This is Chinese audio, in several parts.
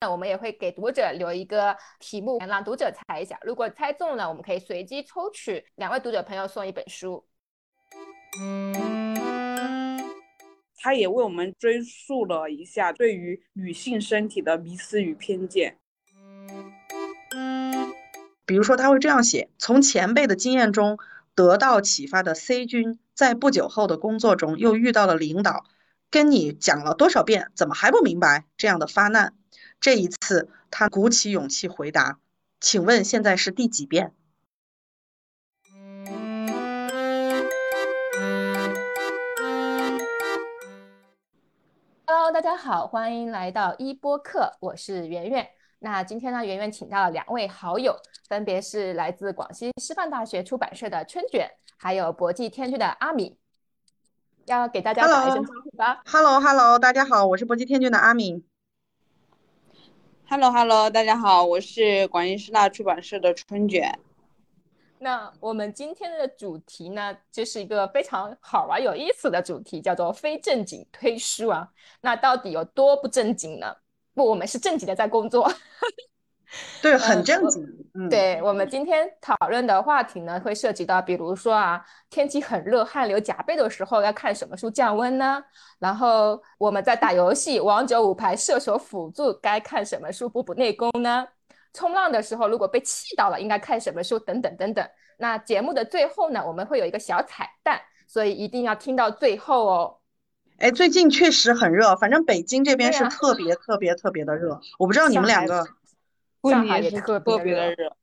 呢，我们也会给读者留一个题目，让读者猜一下。如果猜中了，我们可以随机抽取两位读者朋友送一本书。他也为我们追溯了一下对于女性身体的迷思与偏见。比如说，他会这样写：从前辈的经验中得到启发的 C 君，在不久后的工作中又遇到了领导跟你讲了多少遍，怎么还不明白这样的发难。这一次，他鼓起勇气回答：“请问现在是第几遍？” Hello，大家好，欢迎来到一播客，我是圆圆。那今天呢，圆圆请到了两位好友，分别是来自广西师范大学出版社的春卷，还有国际天君的阿米，要给大家打一声招呼吧。Hello，Hello，大家好，我是国际天君的阿米。Hello，Hello，大家好，我是广西师大出版社的春卷。那我们今天的主题呢，就是一个非常好玩、有意思的主题，叫做非正经推书啊。那到底有多不正经呢？不，我们是正经的在工作。对，很正经。嗯，对我们今天讨论的话题呢，会涉及到，比如说啊，天气很热、汗流浃背的时候，要看什么书降温呢？然后我们在打游戏、王者五排射手辅助，该看什么书补补内功呢？冲浪的时候，如果被气到了，应该看什么书？等等等等。那节目的最后呢，我们会有一个小彩蛋，所以一定要听到最后哦。哎，最近确实很热，反正北京这边是特别特别特别的热。我不知道你们两个，上海也特别的热，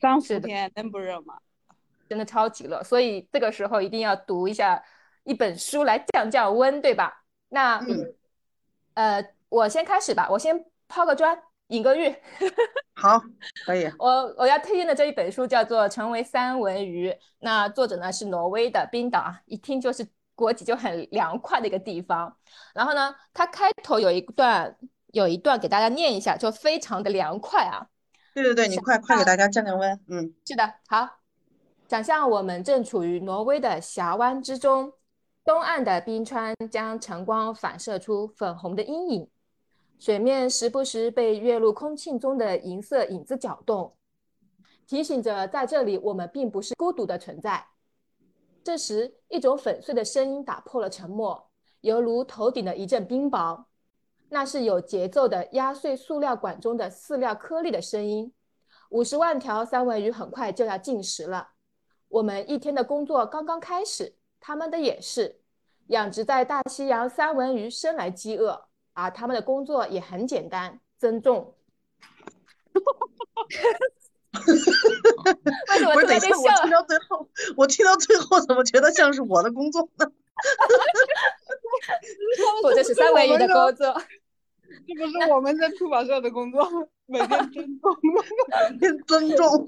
三十天能不热吗？真的超级热，所以这个时候一定要读一下一本书来降降温，对吧？那，呃，我先开始吧，我先抛个砖。引个玉，好，可以。我我要推荐的这一本书叫做《成为三文鱼》，那作者呢是挪威的冰岛啊，一听就是国籍就很凉快的一个地方。然后呢，它开头有一段有一段给大家念一下，就非常的凉快啊。对对对，你快快给大家降降温。嗯，是的，好。想象我们正处于挪威的峡湾之中，东岸的冰川将晨光反射出粉红的阴影。水面时不时被跃入空气中的银色影子搅动，提醒着在这里我们并不是孤独的存在。这时，一种粉碎的声音打破了沉默，犹如头顶的一阵冰雹。那是有节奏的压碎塑料管中的饲料颗粒的声音。五十万条三文鱼很快就要进食了。我们一天的工作刚刚开始，他们的也是。养殖在大西洋三文鱼生来饥饿。而，他们的工作也很简单，增重。为什么等一下，我听到最后，我听到最后，怎么觉得像是我的工作呢？或者是三文鱼的工作？这不是我们在出版社的工作，每天增重，每天增重。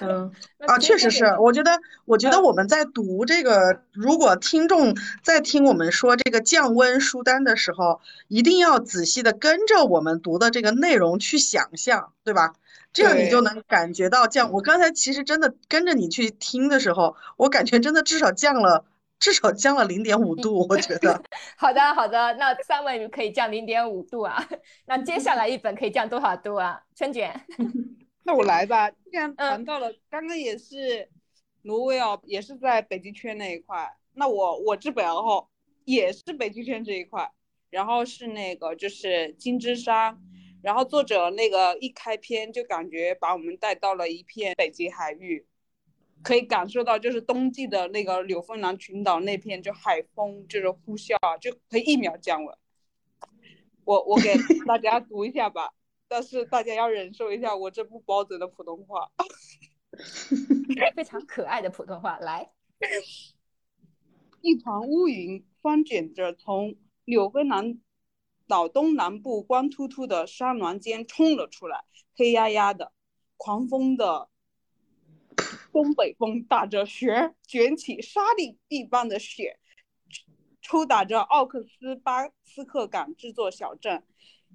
嗯啊，确实是，我觉得，我觉得我们在读这个，如果听众在听我们说这个降温书单的时候，一定要仔细的跟着我们读的这个内容去想象，对吧？这样你就能感觉到降。我刚才其实真的跟着你去听的时候，我感觉真的至少降了，至少降了零点五度，我觉得。好的，好的，那三文鱼可以降零点五度啊，那接下来一本可以降多少度啊？春卷。那我来吧，既然谈到了，刚刚也是挪威哦，也是在北极圈那一块。那我我这本然后也是北极圈这一块，然后是那个就是金枝沙，然后作者那个一开篇就感觉把我们带到了一片北极海域，可以感受到就是冬季的那个纽芬兰群岛那片就海风就是呼啸啊，就可以一秒降温。我我给大家读一下吧。但是大家要忍受一下我这不包准的普通话，非常可爱的普通话。来，一团乌云翻卷着从纽芬兰岛东南部光秃秃的山峦间冲了出来，黑压压的，狂风的 东北风打着雪，卷起沙粒一般的雪，抽打着奥克斯巴斯克港这座小镇。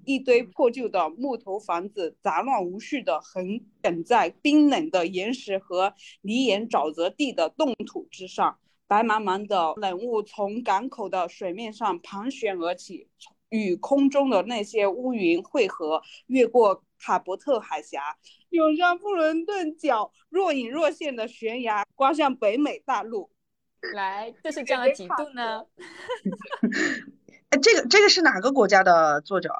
一堆破旧的木头房子杂乱无序地横梗在冰冷的岩石和泥岩沼泽地的冻土之上，白茫茫的冷雾从港口的水面上盘旋而起，与空中的那些乌云汇合，越过卡伯特海峡，涌上布伦顿角若隐若现的悬崖，刮向北美大陆。来，这是降了几度呢？哎，这个这个是哪个国家的作者？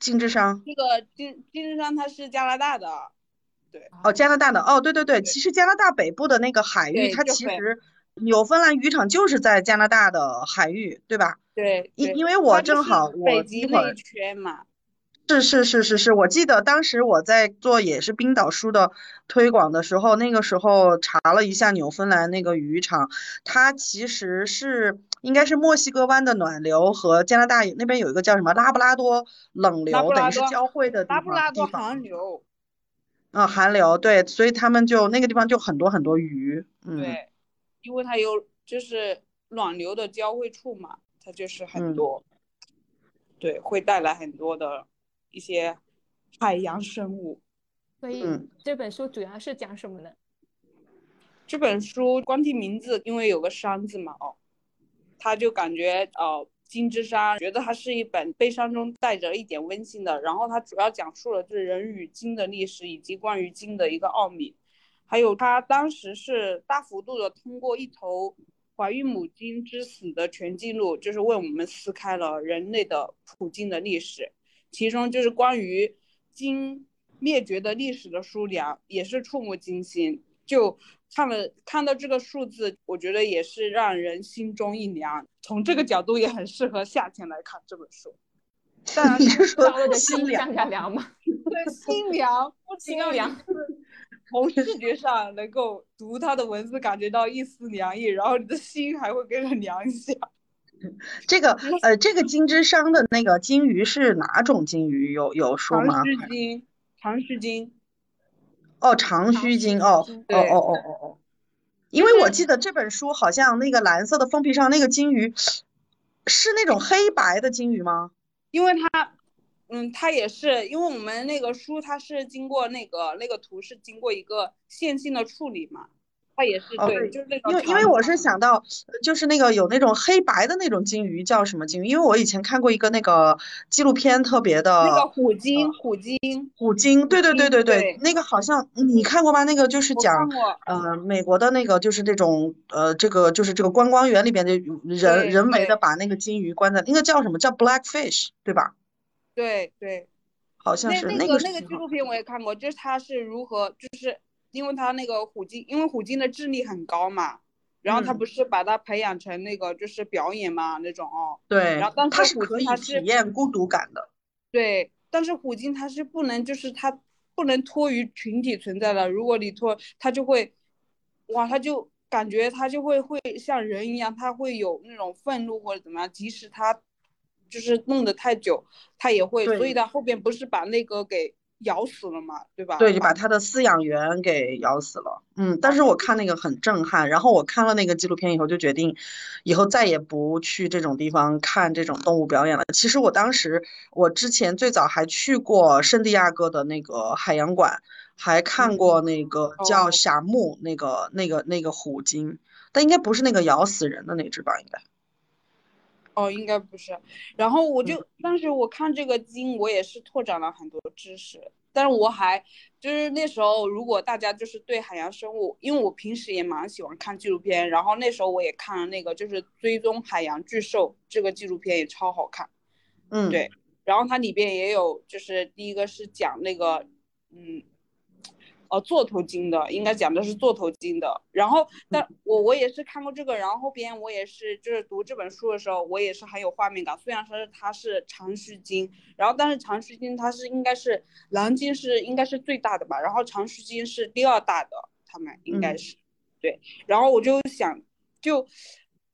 金智商。这个金金智商他是加拿大的，对。哦，加拿大的。哦，对对对，其实加拿大北部的那个海域，它其实纽芬兰渔场就是在加拿大的海域，对吧？对。因因为我正好我北极那一圈嘛。是是是是是，我记得当时我在做也是冰岛书的推广的时候，那个时候查了一下纽芬兰那个渔场，它其实是应该是墨西哥湾的暖流和加拿大那边有一个叫什么拉布拉多冷流，等于是交汇的地方。拉布拉多寒流。啊，寒流对，所以他们就那个地方就很多很多鱼。对，因为它有就是暖流的交汇处嘛，它就是很多，对，会带来很多的。一些海洋生物，所以这本书主要是讲什么呢？这本书光听名字，因为有个“山”字嘛，哦，他就感觉呃金之山，觉得它是一本悲伤中带着一点温馨的。然后它主要讲述了就是人与鲸的历史，以及关于鲸的一个奥秘，还有他当时是大幅度的通过一头怀孕母鲸之死的全记录，就是为我们撕开了人类的普鲸的历史。其中就是关于金灭绝的历史的数量也是触目惊心，就看了看到这个数字，我觉得也是让人心中一凉。从这个角度也很适合夏天来看这本书。当然是说的心凉凉吗，对，心凉，不仅要凉，从视觉上能够读他的文字感觉到一丝凉意，然后你的心还会跟着凉一下。这个呃，这个金枝商的那个金鱼是哪种金鱼？有有说吗？长须鲸，长须鲸。哦，长须鲸哦，哦哦哦哦哦。因为我记得这本书好像那个蓝色的封皮上那个金鱼是那种黑白的金鱼吗？因为它，嗯，它也是，因为我们那个书它是经过那个那个图是经过一个线性的处理嘛。它也是对，就是那因为因为我是想到，就是那个有那种黑白的那种金鱼叫什么金鱼？因为我以前看过一个那个纪录片，特别的那个虎鲸，虎鲸，虎鲸，对对对对对，那个好像你看过吗？那个就是讲呃美国的那个就是这种呃这个就是这个观光园里边的人人为的把那个金鱼关在那个叫什么叫 blackfish 对吧？对对，好像是那个那个纪录片我也看过，就是他是如何就是。因为他那个虎鲸，因为虎鲸的智力很高嘛，然后他不是把它培养成那个就是表演嘛那种哦。对。然后，但是虎鲸它是体验孤独感的。对，但是虎鲸它是不能，就是它不能脱于群体存在的。如果你脱，它就会，哇，它就感觉它就会会像人一样，它会有那种愤怒或者怎么样。即使它就是弄得太久，它也会。所以它后边不是把那个给。咬死了嘛，对吧？对，就把他的饲养员给咬死了。嗯，但是我看那个很震撼，然后我看了那个纪录片以后，就决定以后再也不去这种地方看这种动物表演了。其实我当时，我之前最早还去过圣地亚哥的那个海洋馆，还看过那个叫霞木那个那个那个虎鲸，但应该不是那个咬死人的那只吧？应该。哦，应该不是。然后我就当时我看这个鲸，我也是拓展了很多知识。但是我还就是那时候，如果大家就是对海洋生物，因为我平时也蛮喜欢看纪录片，然后那时候我也看了那个就是追踪海洋巨兽这个纪录片也超好看。嗯，对。然后它里边也有，就是第一个是讲那个，嗯。哦，座头鲸的应该讲的是座头鲸的，然后但我我也是看过这个，然后后边我也是就是读这本书的时候，我也是很有画面感。虽然说是它是长须鲸，然后但是长须鲸它是应该是蓝鲸是应该是最大的吧，然后长须鲸是第二大的，他们应该是对。然后我就想，就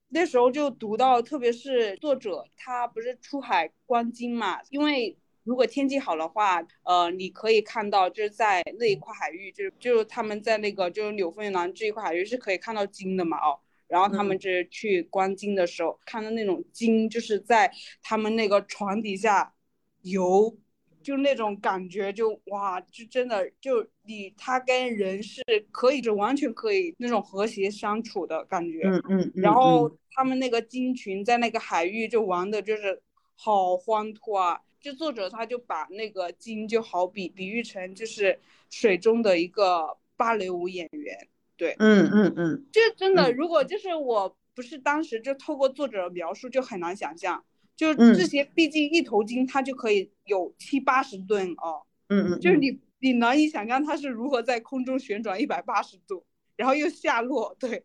那时候就读到，特别是作者他不是出海观鲸嘛，因为。如果天气好的话，呃，你可以看到就是在那一块海域，就是就是他们在那个就是纽芬兰这一块海域是可以看到鲸的嘛，哦，然后他们就是去观鲸的时候，看到那种鲸就是在他们那个船底下游，就那种感觉就哇，就真的就你他跟人是可以就完全可以那种和谐相处的感觉，嗯嗯，然后他们那个鲸群在那个海域就玩的就是。好欢脱啊！就作者他就把那个金就好比比喻成就是水中的一个芭蕾舞演员，对，嗯嗯嗯，这真的，如果就是我不是当时就透过作者的描述就很难想象，就这些，毕竟一头鲸它就可以有七八十吨哦，嗯嗯，就是你你难以想象它是如何在空中旋转一百八十度，然后又下落，对，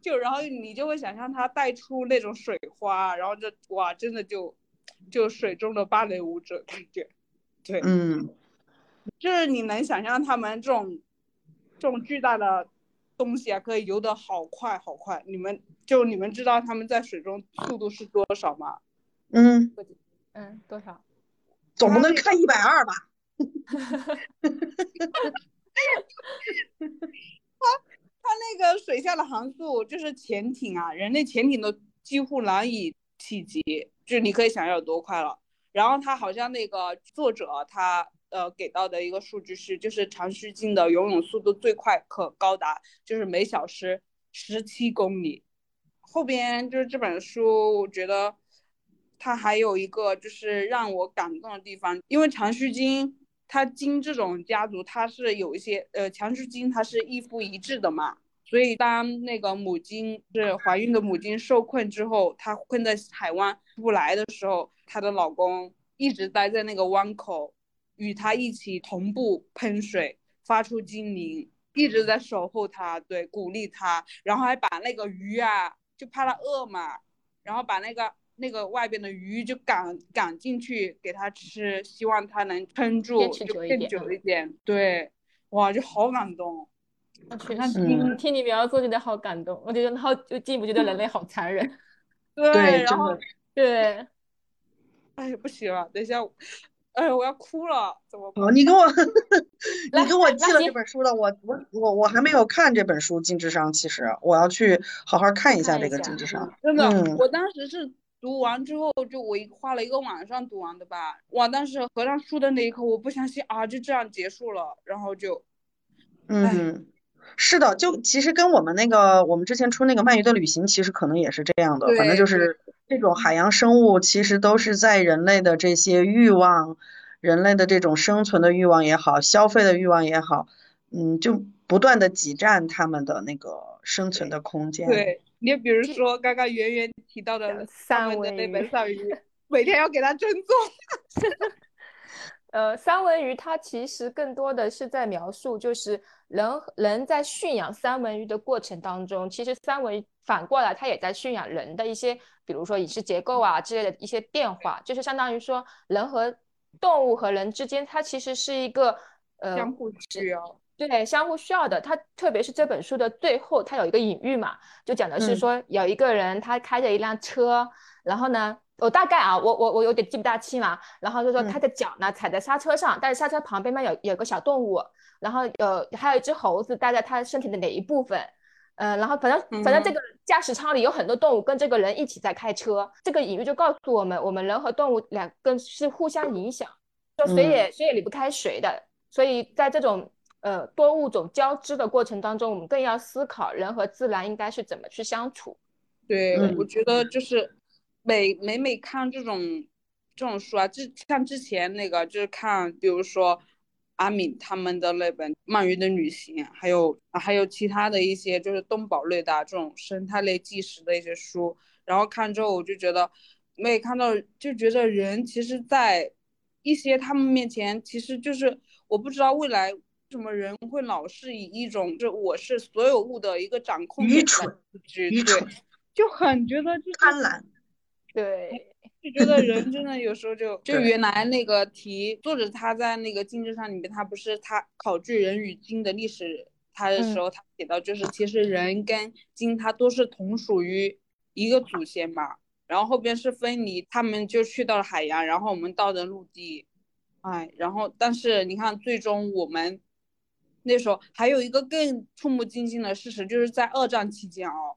就然后你就会想象它带出那种水花，然后就哇，真的就。就水中的芭蕾舞者感觉，对，嗯，就是你能想象他们这种这种巨大的东西啊，可以游得好快好快。你们就你们知道他们在水中速度是多少吗？嗯嗯，多少？总不能看一百二吧？他 他那个水下的航速，就是潜艇啊，人类潜艇都几乎难以企及。就你可以想要有多快了，然后他好像那个作者他呃给到的一个数据是，就是长须鲸的游泳速度最快可高达就是每小时十七公里。后边就是这本书，我觉得它还有一个就是让我感动的地方，因为长须鲸它鲸这种家族它是有一些呃长须鲸它是一夫一制的嘛。所以，当那个母鲸是怀孕的母鲸受困之后，它困在海湾不来的时候，她的老公一直待在那个湾口，与她一起同步喷水，发出精灵，一直在守候她，对，鼓励她，然后还把那个鱼啊，就怕她饿嘛，然后把那个那个外边的鱼就赶赶进去给她吃，希望她能撑住，就更久一点。对，哇，就好感动。确实，听你描述觉得好感动，我觉得然后就进一步觉得人类好残忍。对，然后 对，哎，不行了，等一下，哎，我要哭了，怎么？哦，你给我，你给我寄了这本书了，我我我我还没有看这本书《金智商》，其实我要去好好看一下这个《金智商》。真的，我当时是读完之后，就我一花了一个晚上读完的吧。哇，当时合上书的那一刻，我不相信啊，就这样结束了，然后就，嗯。是的，就其实跟我们那个我们之前出那个鳗鱼的旅行，其实可能也是这样的。反正就是这种海洋生物，其实都是在人类的这些欲望，人类的这种生存的欲望也好，消费的欲望也好，嗯，就不断的挤占他们的那个生存的空间。对你比如说刚刚圆圆提到的三文那本三鱼，每天要给它蒸做。呃，三文鱼它其实更多的是在描述，就是人人在驯养三文鱼的过程当中，其实三文鱼反过来它也在驯养人的一些，比如说饮食结构啊之类的一些变化，就是相当于说人和动物和人之间，它其实是一个呃相互需要，对，相互需要的。它特别是这本书的最后，它有一个隐喻嘛，就讲的是说有一个人他开着一辆车，然后呢。我大概啊，我我我有点记不大清了。然后就说他的脚呢踩在刹车上，但是刹车旁边呢有有个小动物，然后有还有一只猴子待在他身体的哪一部分？呃，然后反正反正这个驾驶舱里有很多动物跟这个人一起在开车。这个隐喻就告诉我们，我们人和动物两个是互相影响，就谁也谁也离不开谁的。所以在这种呃多物种交织的过程当中，我们更要思考人和自然应该是怎么去相处。对，我觉得就是。每每每看这种这种书啊，就像之前那个，就是看，比如说阿敏他们的那本《鳗鱼的旅行》，还有还有其他的一些就是动保类的这种生态类纪实的一些书，然后看之后我就觉得，每看到就觉得人其实，在一些他们面前，其实就是我不知道未来什么人会老是以一种就我是所有物的一个掌控愚蠢，愚蠢，就很觉得就贪婪。对，就觉得人真的有时候就就原来那个题作者他在那个金智上里面，他不是他考据人与鲸的历史，他的时候他写到就是其实人跟鲸它都是同属于一个祖先嘛，然后后边是分离，他们就去到了海洋，然后我们到的陆地，哎，然后但是你看最终我们那时候还有一个更触目惊心的事实，就是在二战期间哦。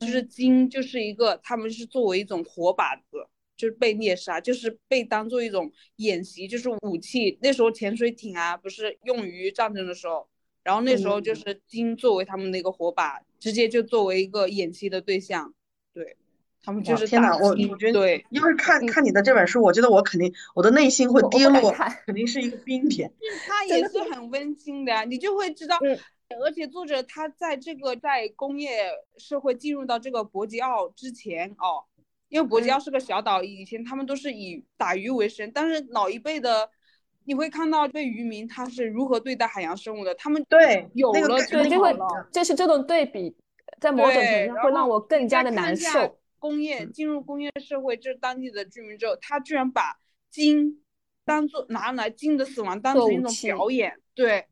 就是鲸就是一个，他们是作为一种活靶子，就是被猎杀，就是被当做一种演习，就是武器。那时候潜水艇啊，不是用于战争的时候，然后那时候就是鲸作为他们的一个活靶，直接就作为一个演习的对象。对，他们就是天哪，我我觉得对，要是看看你的这本书，我觉得我肯定我的内心会跌落，肯定是一个冰点。它也是很温馨的呀，你就会知道，而且作者他在这个在工业社会进入到这个伯吉奥之前哦，因为伯吉奥是个小岛，以前他们都是以打鱼为生，但是老一辈的你会看到被渔民他是如何对待海洋生物的，他们对有了就会就是这种对比，在某种程度上会让我更加的难受。工业进入工业社会，就是当地的居民之后，他居然把鲸当做拿来鲸的死亡当成一种表演，对，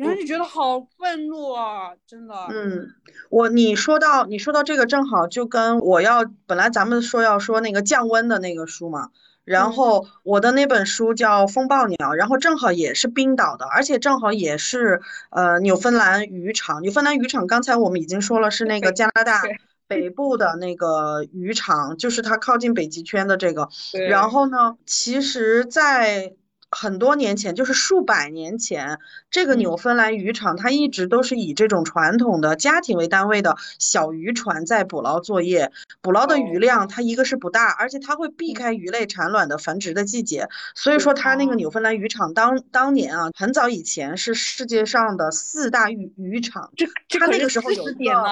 然后就觉得好愤怒啊，真的。嗯，我你说到你说到这个，正好就跟我要本来咱们说要说那个降温的那个书嘛，然后我的那本书叫《风暴鸟》，然后正好也是冰岛的，而且正好也是呃纽芬兰渔场。纽芬兰渔场刚才我们已经说了是那个加拿大。北部的那个渔场，就是它靠近北极圈的这个。然后呢，其实，在很多年前，就是数百年前，这个纽芬兰渔场它一直都是以这种传统的家庭为单位的小渔船在捕捞作业。捕捞的鱼量，它一个是不大，而且它会避开鱼类产卵的繁殖的季节。所以说，它那个纽芬兰渔场当当年啊，很早以前是世界上的四大渔渔场。这它那个时候有一个。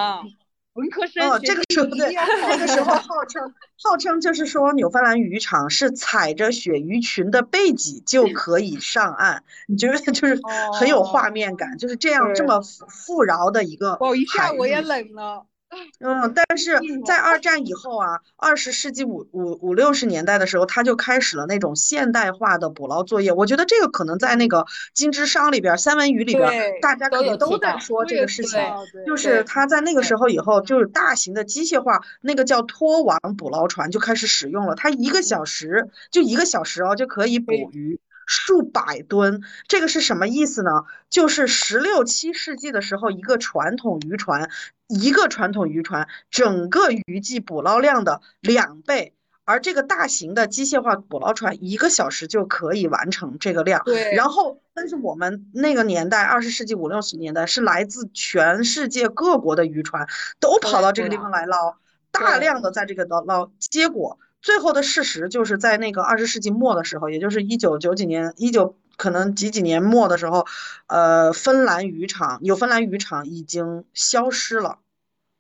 文科生哦，这个时候对，那个时候号称号称就是说纽芬兰渔场是踩着鳕鱼群的背脊就可以上岸，你觉得就是很有画面感，就是这样这么富饶的一个。哦，一下我也冷了。嗯，但是在二战以后啊，二十世纪五五五六十年代的时候，他就开始了那种现代化的捕捞作业。我觉得这个可能在那个《金枝商》里边，《三文鱼》里边，大家可能都在说这个事情。就是他在那个时候以后，就是大型的机械化，那个叫拖网捕捞船就开始使用了。它一个小时就一个小时哦，就可以捕鱼。数百吨，这个是什么意思呢？就是十六七世纪的时候，一个传统渔船，一个传统渔船整个渔季捕捞量的两倍，而这个大型的机械化捕捞船一个小时就可以完成这个量。对。然后，但是我们那个年代，二十世纪五六十年代，是来自全世界各国的渔船都跑到这个地方来捞，大量的在这个捞捞，结果。最后的事实就是在那个二十世纪末的时候，也就是一九九几年，一九可能几几年末的时候，呃，芬兰渔场有芬兰渔场已经消失了，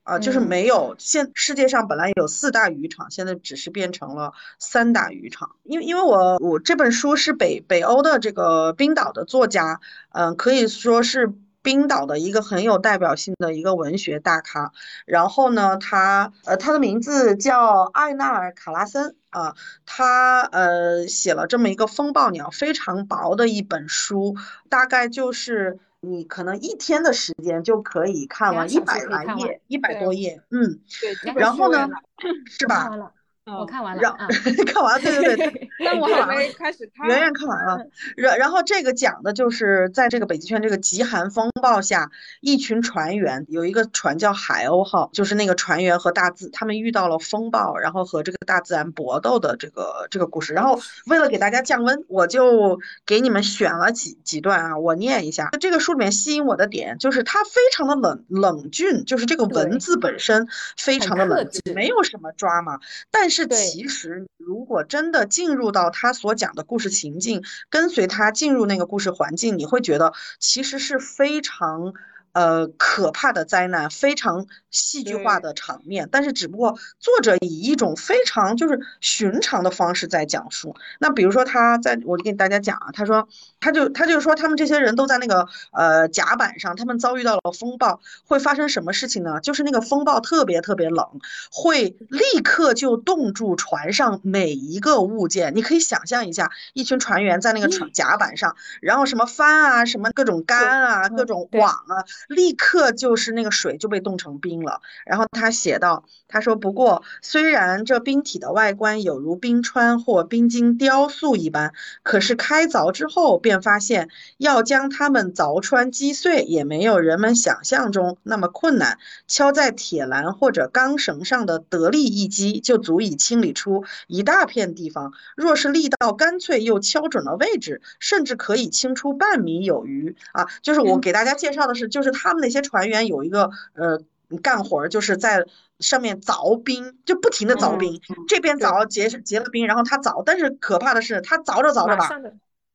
啊，就是没有。现世界上本来有四大渔场，现在只是变成了三大渔场。因为因为我我这本书是北北欧的这个冰岛的作家，嗯，可以说是。冰岛的一个很有代表性的一个文学大咖，然后呢，他呃，他的名字叫艾纳尔·卡拉森啊，他呃写了这么一个《风暴鸟》，非常薄的一本书，大概就是你可能一天的时间就可以看完一百来页，一百多页，嗯，对，然后呢，是吧？我看完了，看完了，对对对，但 我还没开始看。圆圆看完了，然然后这个讲的就是在这个北极圈这个极寒风暴下，一群船员有一个船叫海鸥号，就是那个船员和大自他们遇到了风暴，然后和这个大自然搏斗的这个这个故事。然后为了给大家降温，我就给你们选了几几段啊，我念一下。这个书里面吸引我的点就是它非常的冷冷峻，就是这个文字本身非常的冷峻，没有什么抓嘛，但是。是，其实如果真的进入到他所讲的故事情境，跟随他进入那个故事环境，你会觉得其实是非常。呃，可怕的灾难，非常戏剧化的场面，但是只不过作者以一种非常就是寻常的方式在讲述。那比如说他在我就给大家讲啊，他说他就他就说他们这些人都在那个呃甲板上，他们遭遇到了风暴，会发生什么事情呢？就是那个风暴特别特别冷，会立刻就冻住船上每一个物件。你可以想象一下，一群船员在那个船甲板上，然后什么帆啊，什么各种杆啊，各种网啊。立刻就是那个水就被冻成冰了。然后他写道：“他说，不过虽然这冰体的外观有如冰川或冰晶雕塑一般，可是开凿之后便发现，要将它们凿穿击碎也没有人们想象中那么困难。敲在铁栏或者钢绳上的得力一击，就足以清理出一大片地方。若是力道干脆又敲准了位置，甚至可以清出半米有余。啊，就是我给大家介绍的是，就是。”他们那些船员有一个呃干活，就是在上面凿冰，就不停的凿冰，这边凿结结了冰，然后他凿，但是可怕的是他凿着凿着吧，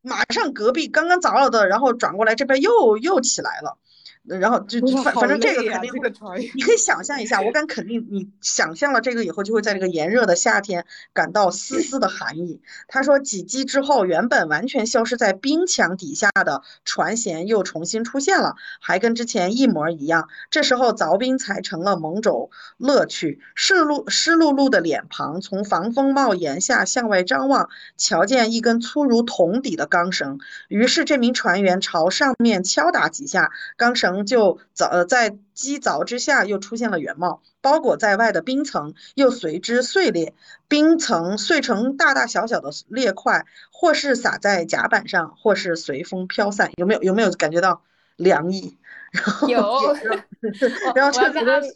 马上隔壁刚刚凿了的，然后转过来这边又又起来了。然后就反反正这个肯定会，你可以想象一下，我敢肯定，你想象了这个以后，就会在这个炎热的夏天感到丝丝的寒意。他说，几击之后，原本完全消失在冰墙底下的船舷又重新出现了，还跟之前一模一样。这时候凿冰才成了某种乐趣。湿漉湿漉漉的脸庞从防风帽檐下向外张望，瞧见一根粗如铜底的钢绳。于是这名船员朝上面敲打几下，钢绳。就凿在机凿之下又出现了原貌，包裹在外的冰层又随之碎裂，冰层碎成大大小小的裂块，或是洒在甲板上，或是随风飘散。有没有有没有感觉到凉意？有，然后 确实，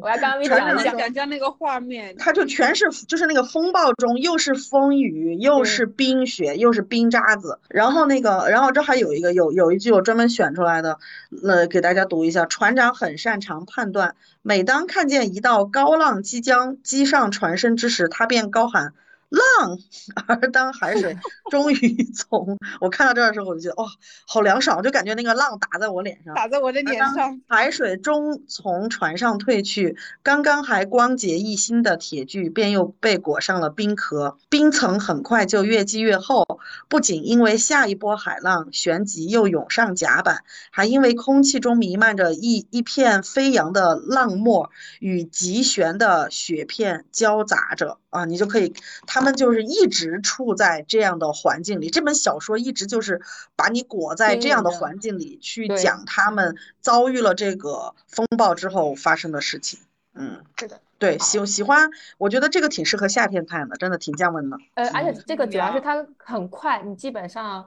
我要刚刚讲一下，讲讲那个画面，它就全是就是那个风暴中，又是风雨，又是冰雪，又是冰渣子。然后那个，然后这还有一个有有一句我专门选出来的，呃，给大家读一下。船长很擅长判断，每当看见一道高浪即将击上船身之时，他便高喊。浪，而当海水 终于从我看到这儿的时候，我就觉得哇，好凉爽，我就感觉那个浪打在我脸上，打在我的脸上。海水终从船上退去，刚刚还光洁一新的铁具便又被裹上了冰壳，冰层很快就越积越厚。不仅因为下一波海浪旋即又涌上甲板，还因为空气中弥漫着一一片飞扬的浪沫与急旋的雪片交杂着啊，你就可以。他们就是一直处在这样的环境里，这本小说一直就是把你裹在这样的环境里去讲他们遭遇了这个风暴之后发生的事情。嗯，是的，对，喜喜欢，我觉得这个挺适合夏天看的，真的挺降温的。呃，而且这个主要是它很快，你基本上，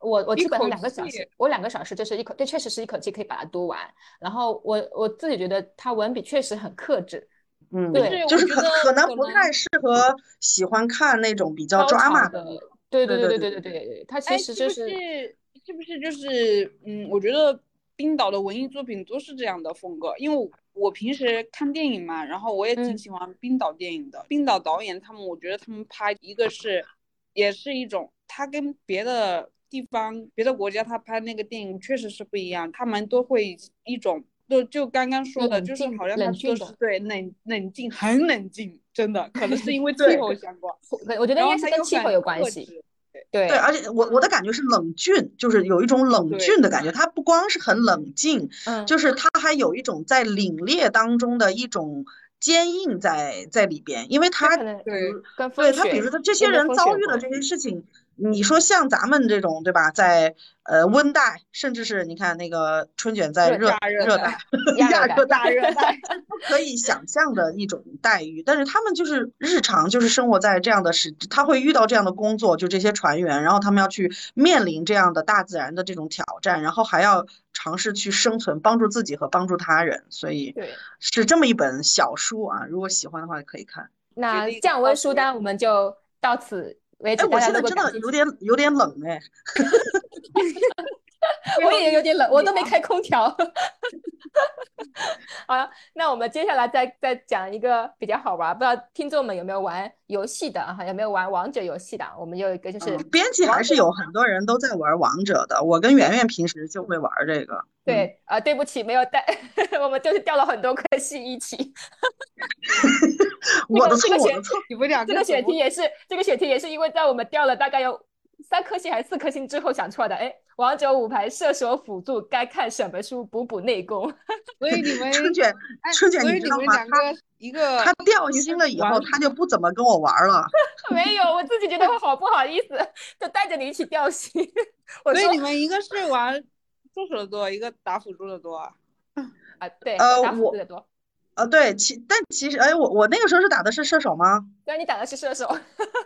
我我基本上两个小时，我两个小时就是一口，这确实是一口气可以把它读完。然后我我自己觉得它文笔确实很克制。嗯，对，就是可可能不太适合喜欢看那种比较抓马的。对对对对对对对，它其实就是是不是就是嗯，我觉得冰岛的文艺作品都是这样的风格，因为我平时看电影嘛，然后我也挺喜欢冰岛电影的。冰岛导演他们，我觉得他们拍一个是，也是一种，他跟别的地方、别的国家他拍那个电影确实是不一样，他们都会一种。就就刚刚说的，就是好像他说是对冷冷静，很冷静，真的，可能是因为气候相关。我觉得应该是跟气候有关系。对对，而且我我的感觉是冷峻，就是有一种冷峻的感觉。他不光是很冷静，嗯，就是他还有一种在凛冽当中的一种坚硬在在里边，因为他对对他，比如说这些人遭遇的这些事情。你说像咱们这种对吧，在呃温带，甚至是你看那个春卷在热热带、亚热带、热带，可以想象的一种待遇。但是他们就是日常就是生活在这样的时，他会遇到这样的工作，就这些船员，然后他们要去面临这样的大自然的这种挑战，然后还要尝试去生存，帮助自己和帮助他人。所以是这么一本小书啊，如果喜欢的话可以看。那降温书单我们就到此。哎，我现在真的有点有点冷哎，我也有点冷，我都没开空调。好，那我们接下来再再讲一个比较好玩，不知道听众们有没有玩游戏的啊？有没有玩王者游戏的？我们有一个就是编辑还是有很多人都在玩王者的，我跟圆圆平时就会玩这个。对啊，对不起，没有带，我们就是掉了很多颗星一起。我的错，我的错。你们两个这个选题也是，这个选题也是因为在我们掉了大概有三颗星还是四颗星之后想出来的。哎，王者五排射手辅助该看什么书补补内功？所以你们春卷，春卷，你知道吗？他一个他掉星了以后，他就不怎么跟我玩了。没有，我自己觉得我好不好意思，就带着你一起掉星。所以你们一个是玩。射手的多，一个打辅助的多啊。啊，对，呃，我，呃，对，其但其实，哎，我我那个时候是打的是射手吗？对，你打的是射手。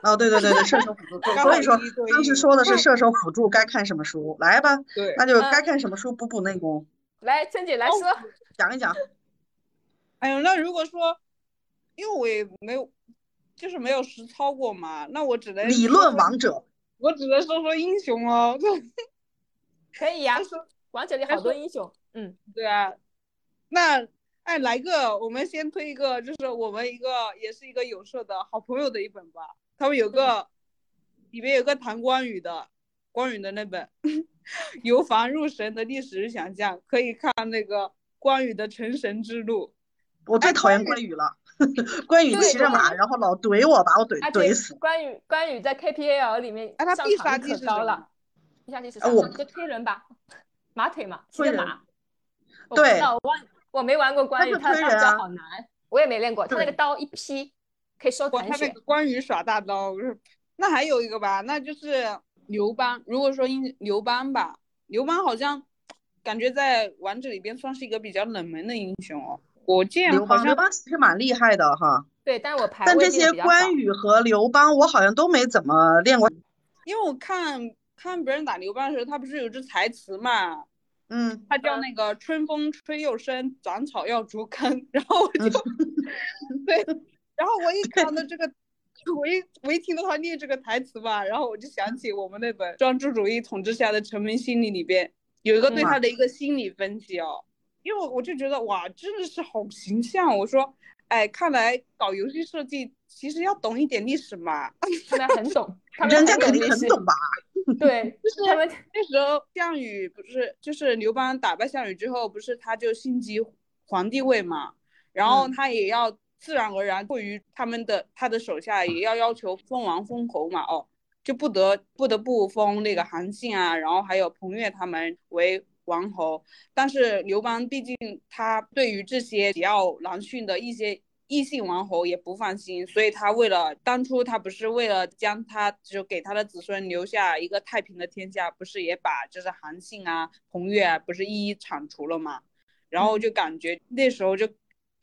哦，对对对对，射手辅助。所以说当时说的是射手辅助该看什么书，来吧。对，那就该看什么书补补内功。来，春姐来说，讲一讲。哎呦，那如果说，因为我也没有，就是没有实操过嘛，那我只能理论王者，我只能说说英雄哦。可以呀。王者里好多英雄，嗯，对啊，那哎，来个，我们先推一个，就是我们一个也是一个有社的好朋友的一本吧。他们有个里面有个谈关羽的，关羽的那本《由凡入神的历史想象》，可以看那个关羽的成神之路。我最讨厌关羽了，关羽骑着马，然后老怼我，把我怼怼死。关羽关羽在 KPL 里面，哎，他必杀技是高了，必杀技是什么？就推人吧，马腿嘛，骑着马。对。我没玩过关羽，他的大招好难，我也没练过。他那个刀一劈可以收残血。关羽耍大刀，那还有一个吧，那就是刘邦。如果说英刘邦吧，刘邦好像感觉在王者里边算是一个比较冷门的英雄哦。我见刘邦，刘邦其实蛮厉害的哈。对，但我排但这些关羽和刘邦，我好像都没怎么练过。因为我看看别人打刘邦的时候，他不是有句台词嘛？嗯，他叫那个春风吹又生，长草要逐根。然后我就对，然后我一看到这个，我一我一听到他念这个台词吧，然后我就想起我们那本专制主义统治下的臣民心理里边有一个对他的一个心理分析哦，因为我就觉得哇，真的是好形象。我说，哎，看来搞游戏设计其实要懂一点历史嘛，看来很懂，人家肯定很懂吧。对，就是他们那时候，项羽不是就是刘邦打败项羽之后，不是他就心急皇帝位嘛，然后他也要自然而然迫于他们的他的手下也要要求封王封侯嘛，哦，就不得不得不封那个韩信啊，然后还有彭越他们为王侯，但是刘邦毕竟他对于这些桀骜狼驯的一些。异姓王侯也不放心，所以他为了当初他不是为了将他就给他的子孙留下一个太平的天下，不是也把就是韩信啊、彭越啊，不是一一铲除了吗？然后就感觉那时候就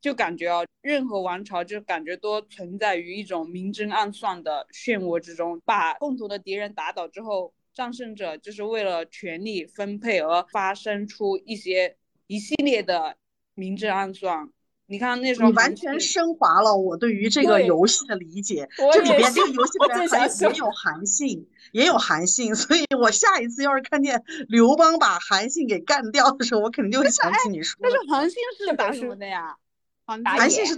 就感觉啊，任何王朝就感觉都存在于一种明争暗算的漩涡之中，把共同的敌人打倒之后，战胜者就是为了权力分配而发生出一些一系列的明争暗算。你看那时候，你完全升华了我对于这个游戏的理解。这里边这个游戏里面还也有韩信，也有韩信，所以我下一次要是看见刘邦把韩信给干掉的时候，我肯定就会想起你说。但是韩信是打什么的呀？韩信是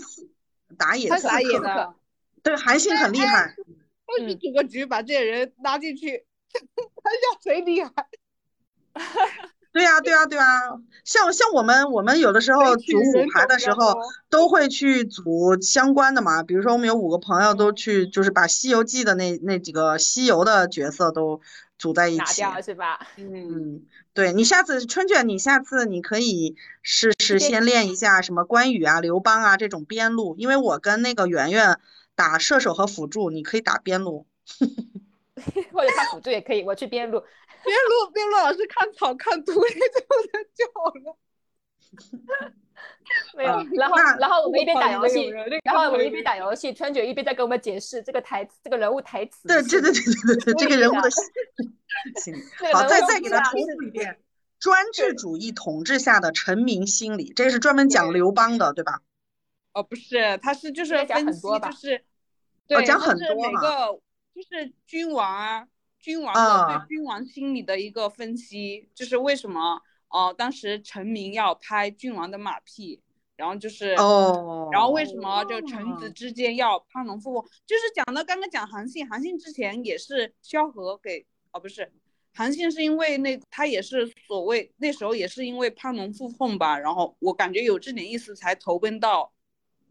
打野，打野的。对，韩信很厉害。我去组个局，把这些人拉进去，看下谁厉害。对呀，对呀，对啊，像像我们我们有的时候组五排的时候，都会去组相关的嘛。比如说我们有五个朋友都去，就是把《西游记》的那那几个西游的角色都组在一起，是吧？嗯，对你下次春卷，你下次你可以试试先练一下什么关羽啊、刘邦啊这种边路，因为我跟那个圆圆打射手和辅助，你可以打边路，或者他辅助也可以，我去边路。边路边路老师看草看图也就能就好了，没有。然后然后我们一边打游戏，然后我们一边打游戏，川九一边在给我们解释这个台词，这个人物台词。对对对对对对，这个人物的心理。好，再再给他重复一遍：专制主义统治下的臣民心理，这是专门讲刘邦的，对吧？哦，不是，他是就是分析，就是对，讲很多每个就是君王啊。君王的对君王心理的一个分析，就是为什么哦，当时臣民要拍君王的马屁，然后就是哦，然后为什么就臣子之间要攀龙附凤，就是讲到刚刚讲韩信，韩信之前也是萧何给哦，不是韩信是因为那他也是所谓那时候也是因为攀龙附凤吧，然后我感觉有这点意思才投奔到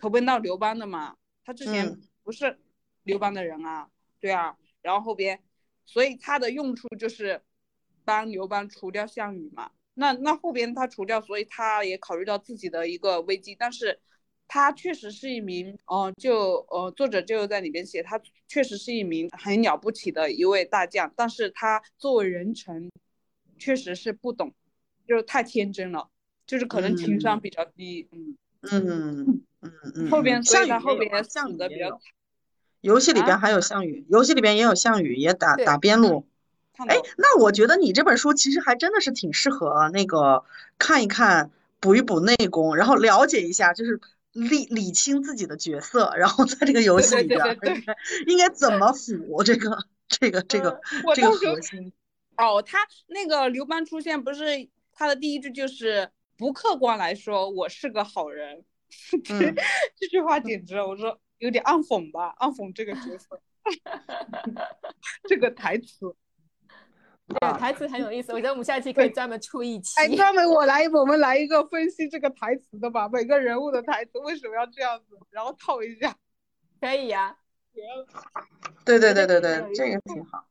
投奔到刘邦的嘛，他之前不是刘邦的人啊，对啊，然后后边。所以他的用处就是帮刘邦除掉项羽嘛。那那后边他除掉，所以他也考虑到自己的一个危机。但是，他确实是一名，哦，就呃，作者就在里边写，他确实是一名很了不起的一位大将。但是他作为人臣，确实是不懂，就是太天真了，就是可能情商比较低。嗯嗯嗯嗯。后边项羽后边项羽的比较。游戏里边还有项羽，游戏里边也有项羽，也打打边路。哎，那我觉得你这本书其实还真的是挺适合那个看一看，补一补内功，然后了解一下，就是理理清自己的角色，然后在这个游戏里边应该怎么辅这个这个这个这个核心。哦，他那个刘邦出现不是他的第一句就是不客观来说，我是个好人。这句话简直，我说有点暗讽吧，暗讽这个角色，这个台词。对，台词很有意思，我觉得我们下期可以专门出一期。哎，专门我来，我们来一个分析这个台词的吧，每个人物的台词为什么要这样子，然后套一下。可以呀。对对对对对，这个挺好。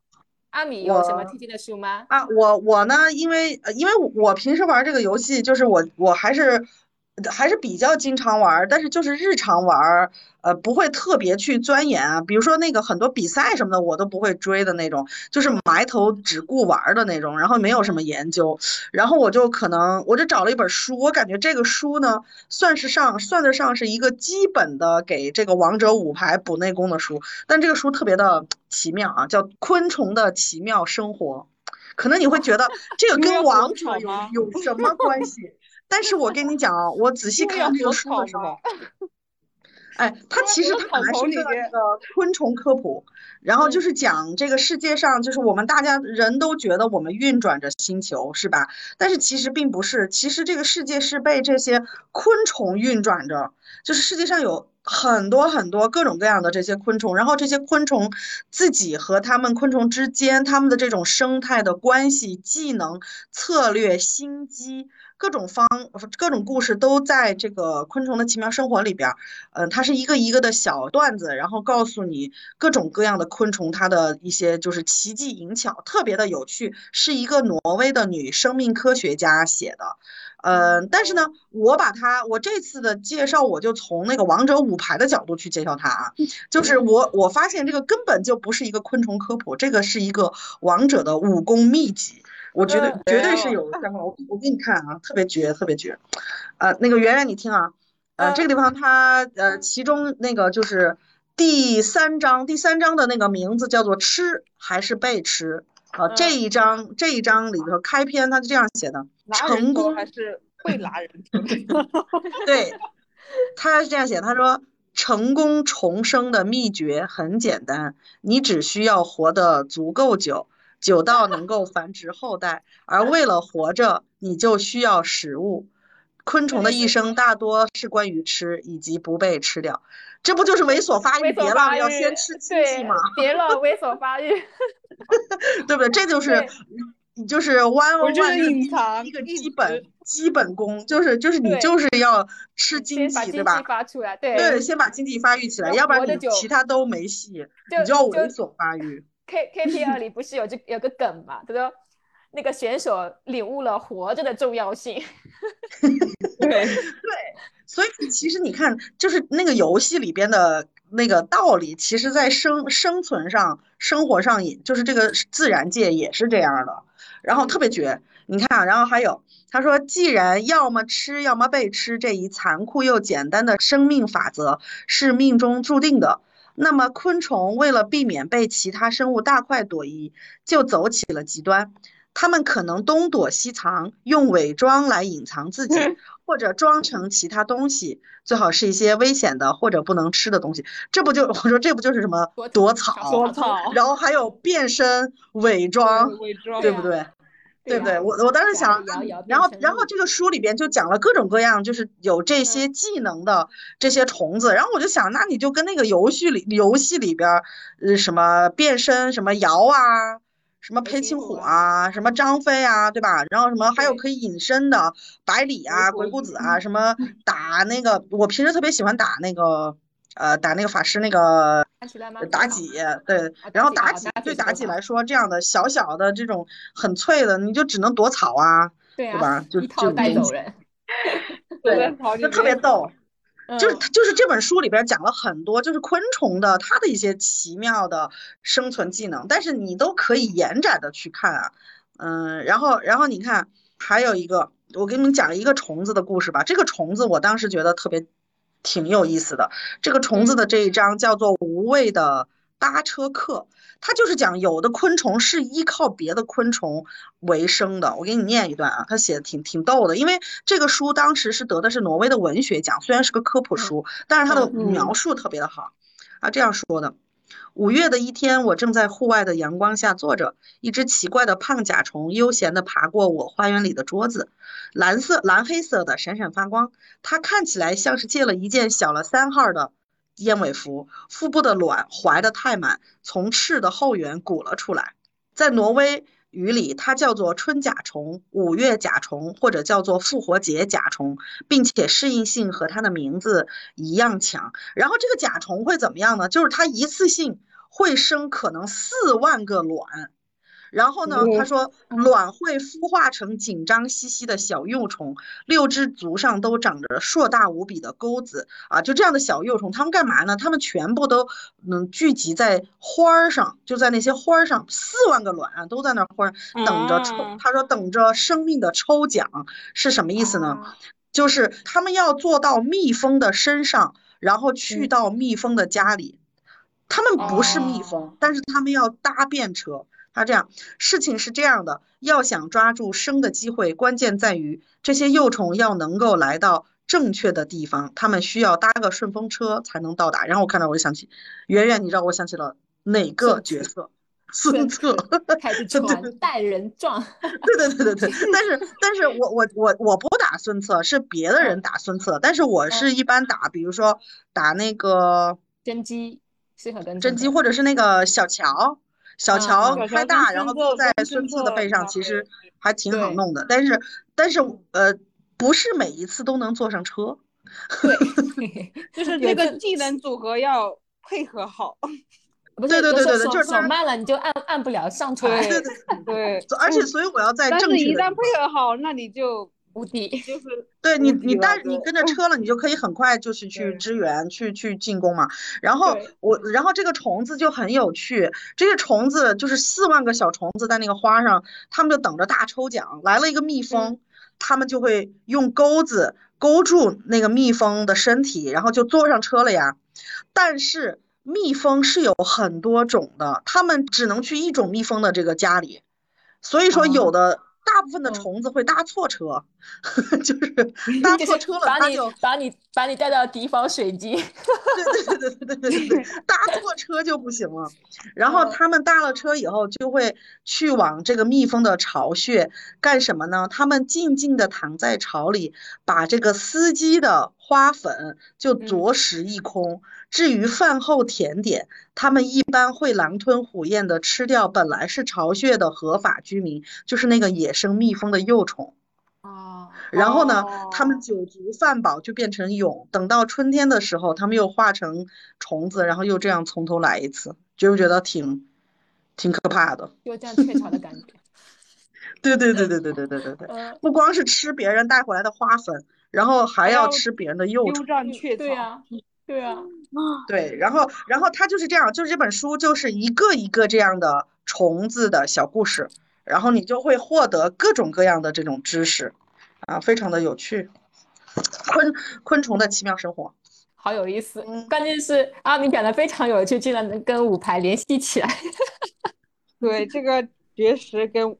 阿米有什么推荐的书吗？啊，我我呢，因为因为我平时玩这个游戏，就是我我还是。还是比较经常玩，但是就是日常玩，呃，不会特别去钻研啊。比如说那个很多比赛什么的，我都不会追的那种，就是埋头只顾玩的那种，然后没有什么研究。然后我就可能我就找了一本书，我感觉这个书呢，算是上算得上是一个基本的给这个王者五排补内功的书。但这个书特别的奇妙啊，叫《昆虫的奇妙生活》，可能你会觉得这个跟王者有有什么关系？但是我跟你讲啊，我仔细看这个书的时候，哎，它其实它本来是个那 个昆虫科普，然后就是讲这个世界上，就是我们大家人都觉得我们运转着星球，是吧？但是其实并不是，其实这个世界是被这些昆虫运转着，就是世界上有很多很多各种各样的这些昆虫，然后这些昆虫自己和它们昆虫之间，它们的这种生态的关系、技能、策略、心机。各种方，各种故事都在这个《昆虫的奇妙生活》里边儿。嗯，它是一个一个的小段子，然后告诉你各种各样的昆虫，它的一些就是奇技淫巧，特别的有趣。是一个挪威的女生命科学家写的。嗯，但是呢，我把它，我这次的介绍，我就从那个王者五排的角度去介绍它啊。就是我我发现这个根本就不是一个昆虫科普，这个是一个王者的武功秘籍。我觉得绝对是有相关，我我给你看啊，特别绝，特别绝，呃，那个圆圆你听啊，呃，这个地方它呃，其中那个就是第三章，第三章的那个名字叫做吃还是被吃啊？这一章这一章里头开篇他是这样写的，成功还是会拿人 对，他是这样写，他说成功重生的秘诀很简单，你只需要活得足够久。久到能够繁殖后代，而为了活着，你就需要食物。昆虫的一生大多是关于吃以及不被吃掉，这不就是猥琐发育？别了，要先吃亲戚吗？别了，猥琐发育，对不对？这就是就是弯弯隐藏一个基本基本功，就是就是你就是要吃经济，对吧？发出来，对，先把经济发育起来，要不然你其他都没戏，你就要猥琐发育。K K P 二里不是有这有个梗嘛？他说那个选手领悟了活着的重要性。对对，所以其实你看，就是那个游戏里边的那个道理，其实在生生存上、生活上，也就是这个自然界也是这样的。然后特别绝，你看，然后还有他说，既然要么吃，要么被吃，这一残酷又简单的生命法则是命中注定的。那么，昆虫为了避免被其他生物大快朵颐，就走起了极端。它们可能东躲西藏，用伪装来隐藏自己，或者装成其他东西，最好是一些危险的或者不能吃的东西。这不就我说这不就是什么躲草？躲草，然后还有变身、伪装，对不对？对不对？我我当时想，然后然后这个书里边就讲了各种各样，就是有这些技能的这些虫子。然后我就想，那你就跟那个游戏里游戏里边，呃，什么变身，什么瑶啊，什么裴擒虎啊，什么张飞啊，对吧？然后什么还有可以隐身的百里啊、鬼谷子啊，什么打那个，我平时特别喜欢打那个。呃，打那个法师那个妲己，对，然后妲己对妲己来说，这样的小小的这种很脆的，你就只能躲草啊，对吧？就就带走人，对，就特别逗。就是就是这本书里边讲了很多，就是昆虫的它的一些奇妙的生存技能，但是你都可以延展的去看啊，嗯，然后然后你看还有一个，我给你们讲一个虫子的故事吧。这个虫子我当时觉得特别。挺有意思的，这个虫子的这一章叫做“无畏的搭车客”，它就是讲有的昆虫是依靠别的昆虫为生的。我给你念一段啊，他写的挺挺逗的，因为这个书当时是得的是挪威的文学奖，虽然是个科普书，但是它的描述特别的好。啊。这样说的，五月的一天，我正在户外的阳光下坐着，一只奇怪的胖甲虫悠闲地爬过我花园里的桌子，蓝色、蓝黑色的，闪闪发光。它看起来像是借了一件小了三号的燕尾服，腹部的卵怀得太满，从翅的后缘鼓了出来。在挪威。语里，它叫做春甲虫、五月甲虫，或者叫做复活节甲虫，并且适应性和它的名字一样强。然后这个甲虫会怎么样呢？就是它一次性会生可能四万个卵。然后呢，他说卵会孵化成紧张兮兮的小幼虫，六只足上都长着硕大无比的钩子啊！就这样的小幼虫，它们干嘛呢？它们全部都能聚集在花儿上，就在那些花儿上，四万个卵啊，都在那花儿等着抽。他说等着生命的抽奖是什么意思呢？就是他们要坐到蜜蜂的身上，然后去到蜜蜂的家里。他们不是蜜蜂，但是他们要搭便车。他这样，事情是这样的，要想抓住生的机会，关键在于这些幼虫要能够来到正确的地方，他们需要搭个顺风车才能到达。然后我看到我就想起，圆圆，你知道我想起了哪个角色？孙策，开着 船带人撞。对对对对对，但是但是我我我我不打孙策，是别的人打孙策，但是我是一般打，比如说打那个甄姬，适合跟甄姬，或者是那个小乔。小乔开大，然后坐在孙策的背上，其实还挺好弄的。但是，但是，呃，不是每一次都能坐上车。对，就是这个技能组合要配合好。对对对对对，就是手慢了你就按按不了上船。对对对，而且所以我要在正确。但是一旦配合好，那你就。无敌就是对你，你带你跟着车了，你就可以很快就是去支援，去去进攻嘛。然后我，然后这个虫子就很有趣，这些虫子就是四万个小虫子在那个花上，他们就等着大抽奖。来了一个蜜蜂，他们就会用钩子勾住那个蜜蜂的身体，然后就坐上车了呀。但是蜜蜂是有很多种的，他们只能去一种蜜蜂的这个家里，所以说有的。大部分的虫子会搭错车，就是搭错车了，把你把你把你带到敌方水晶。对对对对对对对，搭错车就不行了。然后他们搭了车以后，就会去往这个蜜蜂的巢穴干什么呢？他们静静的躺在巢里，把这个司机的花粉就啄食一空。至于饭后甜点，他们一般会狼吞虎咽的吃掉本来是巢穴的合法居民，就是那个野生蜜蜂的幼虫。哦。然后呢，他们酒足饭饱就变成蛹，等到春天的时候，他们又化成虫子，然后又这样从头来一次，觉不觉得挺挺可怕的？有这样雀巢的感觉。对对对对对对对对对。不光是吃别人带回来的花粉，然后还要吃别人的幼虫。对呀。对啊，对，然后，然后他就是这样，就是这本书就是一个一个这样的虫子的小故事，然后你就会获得各种各样的这种知识，啊，非常的有趣，昆昆虫的奇妙生活，好有意思，关键是啊，你讲的非常有趣，竟然能跟五排联系起来，对，这个绝食跟。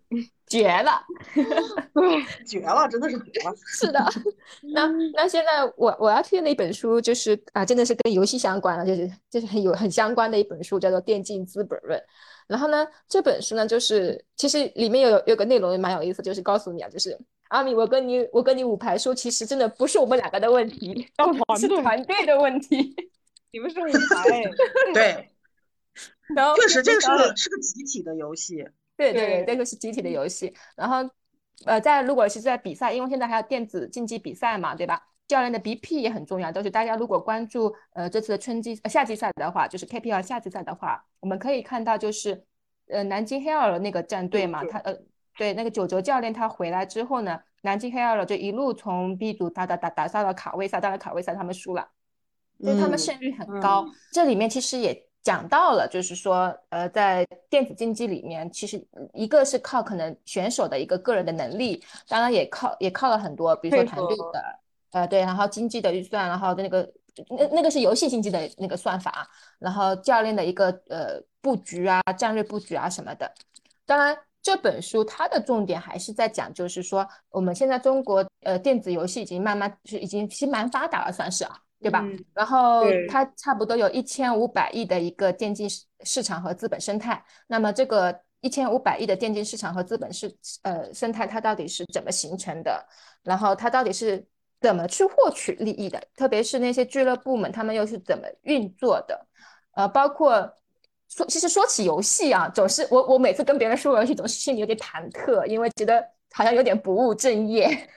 绝了，对，绝了，真的是绝了。是的，那那现在我我要推荐的一本书就是啊，真的是跟游戏相关的，就是就是很有很相关的一本书，叫做《电竞资本论》。然后呢，这本书呢，就是其实里面有有个内容也蛮有意思，就是告诉你啊，就是阿米，我跟你我跟你五排说，其实真的不是我们两个的问题，是团队的问题。你们是五排，对。然后确实，这个是个是个集体的游戏。对对对，这个是集体的游戏。然后，呃，在如果是在比赛，因为现在还有电子竞技比赛嘛，对吧？教练的 BP 也很重要。就是大家如果关注呃这次的春季、呃夏季赛的话，就是 KPL 夏季赛的话，我们可以看到就是呃南京黑二的那个战队嘛，他呃对那个九哲教练他回来之后呢，南京黑二就一路从 B 组打打打打到了卡位赛，到了卡位赛他们输了，就他们胜率很高。这里面其实也。讲到了，就是说，呃，在电子竞技里面，其实一个是靠可能选手的一个个人的能力，当然也靠也靠了很多，比如说团队的，呃，对，然后经济的预算，然后那个那那个是游戏经济的那个算法，然后教练的一个呃布局啊，战略布局啊什么的。当然，这本书它的重点还是在讲，就是说我们现在中国呃电子游戏已经慢慢是已经其实蛮发达了，算是啊。对吧？然后它差不多有一千五百亿的一个电竞市场和资本生态。那么这个一千五百亿的电竞市场和资本是呃生态，它到底是怎么形成的？然后它到底是怎么去获取利益的？特别是那些俱乐部们，他们又是怎么运作的？呃，包括说，其实说起游戏啊，总是我我每次跟别人说游戏，总是心里有点忐忑，因为觉得好像有点不务正业。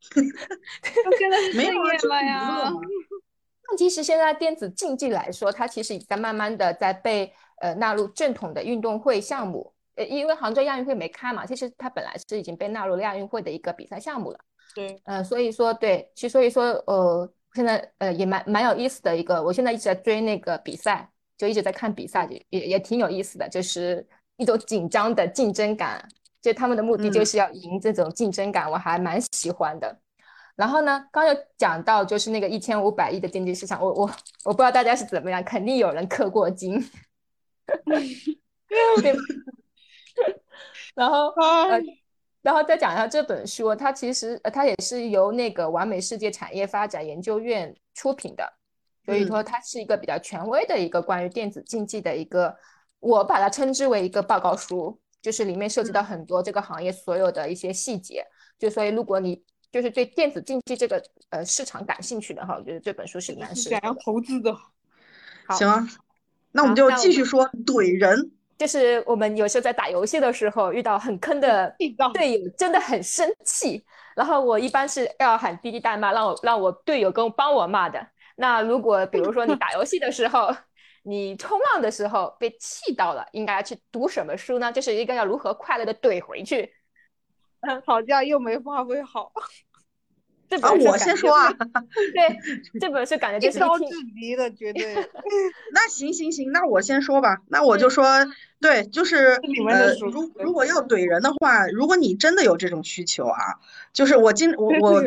没有了呀。那其实现在电子竞技来说，它其实已在慢慢的在被呃纳入正统的运动会项目。呃，因为杭州亚运会没开嘛，其实它本来是已经被纳入了亚运会的一个比赛项目了。对，呃，所以说对，其实所以说呃，现在呃也蛮蛮有意思的一个，我现在一直在追那个比赛，就一直在看比赛，也也挺有意思的，就是一种紧张的竞争感。就他们的目的就是要赢这种竞争感，我还蛮喜欢的。然后呢，刚有讲到就是那个一千五百亿的经济市场，我我我不知道大家是怎么样，肯定有人氪过金。对。然后呃，然后再讲一下这本书，它其实呃它也是由那个完美世界产业发展研究院出品的，所以说它是一个比较权威的一个关于电子竞技的一个，我把它称之为一个报告书。就是里面涉及到很多这个行业所有的一些细节，就所以如果你就是对电子竞技这个呃市场感兴趣的话，我觉得这本书是蛮适合。想要投资的，行啊，那我们就继续说怼人。就是我们有时候在打游戏的时候遇到很坑的队友，真的很生气，然后我一般是要喊滴滴代骂，让我让我队友跟我帮我骂的。那如果比如说你打游戏的时候，你冲浪的时候被气到了，应该去读什么书呢？就是一个要如何快乐的怼回去。嗯，吵架又没发挥好。这啊，我先说啊。对，这本书感觉就是一招制敌的，绝对。那行行行，那我先说吧。那我就说，对，就是呃，如如果要怼人的话，如果你真的有这种需求啊，就是我今我我。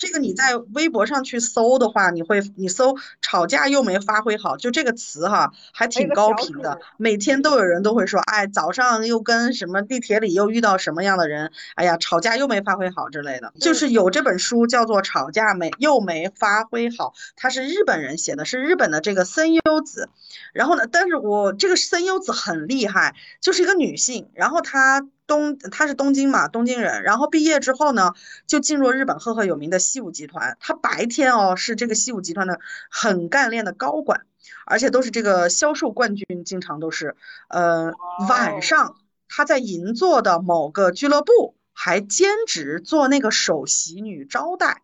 这个你在微博上去搜的话，你会你搜吵架又没发挥好，就这个词哈，还挺高频的。每天都有人都会说，哎，早上又跟什么地铁里又遇到什么样的人，哎呀，吵架又没发挥好之类的。就是有这本书叫做《吵架没又没发挥好》，它是日本人写的，是日本的这个森优子。然后呢，但是我这个森优子很厉害，就是一个女性，然后她。东他是东京嘛，东京人，然后毕业之后呢，就进入日本赫赫有名的西武集团。他白天哦是这个西武集团的很干练的高管，而且都是这个销售冠军，经常都是。呃，晚上他在银座的某个俱乐部还兼职做那个首席女招待。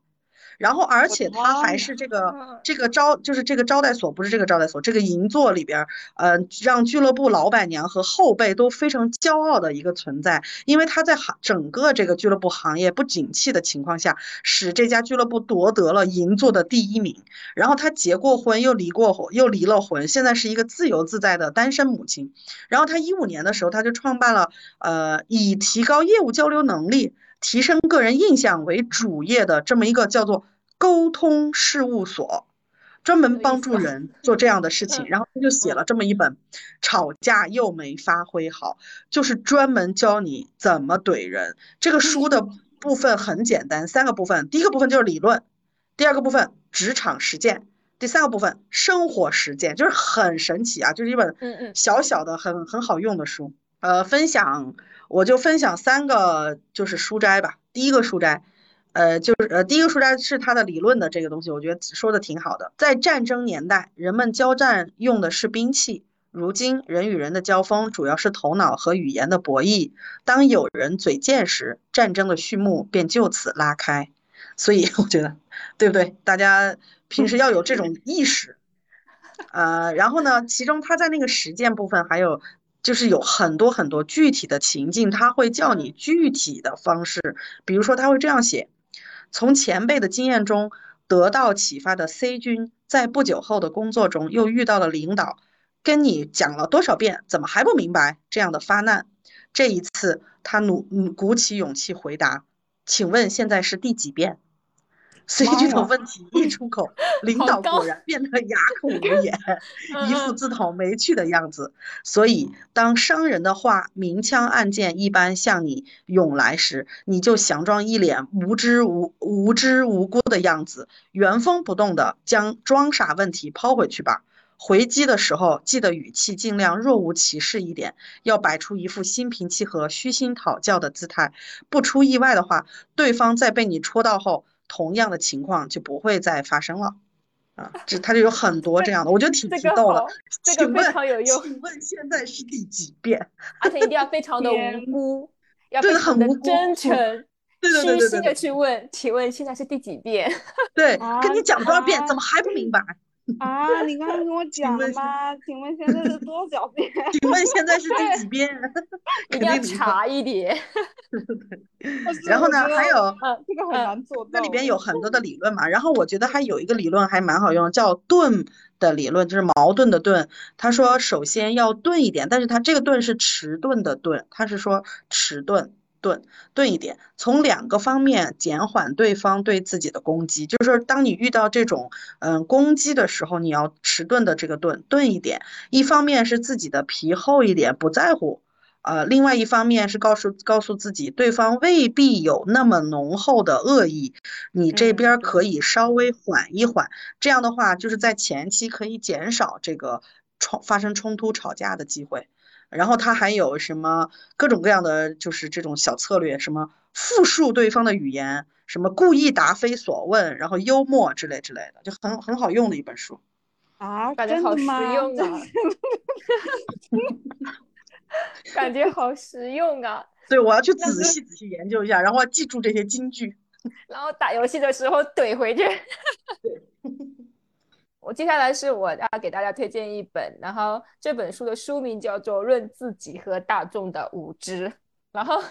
然后，而且他还是这个这个招，就是这个招待所，不是这个招待所，这个银座里边，呃，让俱乐部老板娘和后辈都非常骄傲的一个存在。因为他在行整个这个俱乐部行业不景气的情况下，使这家俱乐部夺得了银座的第一名。然后他结过婚，又离过婚，又离了婚，现在是一个自由自在的单身母亲。然后他一五年的时候，他就创办了，呃，以提高业务交流能力。提升个人印象为主业的这么一个叫做沟通事务所，专门帮助人做这样的事情。然后他就写了这么一本，吵架又没发挥好，就是专门教你怎么怼人。这个书的部分很简单，三个部分。第一个部分就是理论，第二个部分职场实践，第三个部分生活实践，就是很神奇啊，就是一本小小的很很好用的书。呃，分享。我就分享三个，就是书斋吧。第一个书斋，呃，就是呃，第一个书斋是他的理论的这个东西，我觉得说的挺好的。在战争年代，人们交战用的是兵器；如今，人与人的交锋主要是头脑和语言的博弈。当有人嘴贱时，战争的序幕便就此拉开。所以，我觉得，对不对？大家平时要有这种意识。呃，然后呢，其中他在那个实践部分还有。就是有很多很多具体的情境，他会叫你具体的方式，比如说他会这样写：从前辈的经验中得到启发的 C 君，在不久后的工作中又遇到了领导，跟你讲了多少遍，怎么还不明白？这样的发难，这一次他努鼓起勇气回答：“请问现在是第几遍？”随即从问题一出口，领导果然变得哑 口无言，一副自讨没趣的样子。所以，当商人的话明枪暗箭一般向你涌来时，你就佯装一脸无知无无知无辜的样子，原封不动的将装傻问题抛回去吧。回击的时候，记得语气尽量若无其事一点，要摆出一副心平气和、虚心讨教的姿态。不出意外的话，对方在被你戳到后。同样的情况就不会再发生了，啊，这他就有 很多这样的，我觉得挺激动的。这个非常有用。请问现在是第几遍？而且一定要非常的无辜，要非常的真诚，对对对虚心的去问，请问现在是第几遍？对，跟你讲多少遍，怎么还不明白？啊，你刚刚跟我讲了吗？请问现在是多少遍？请问现在是第几遍？一定要查一点。然后呢，还有，这个很难做到。那里边有很多的理论嘛。然后我觉得还有一个理论还蛮好用，叫钝的理论，就是矛盾的钝。他说，首先要钝一点，但是他这个钝是迟钝的钝，他是说迟钝。钝钝一点，从两个方面减缓对方对自己的攻击。就是说，当你遇到这种嗯攻击的时候，你要迟钝的这个钝钝一点。一方面是自己的皮厚一点，不在乎，呃，另外一方面是告诉告诉自己，对方未必有那么浓厚的恶意，你这边可以稍微缓一缓。这样的话，就是在前期可以减少这个冲发生冲突吵架的机会。然后他还有什么各种各样的，就是这种小策略，什么复述对方的语言，什么故意答非所问，然后幽默之类之类的，就很很好用的一本书。啊，感觉好实用啊！感觉好实用啊！对，我要去仔细仔细研究一下，然后记住这些金句，然后打游戏的时候怼回去。对。我接下来是我要给大家推荐一本，然后这本书的书名叫做《论自己和大众的无知》。然后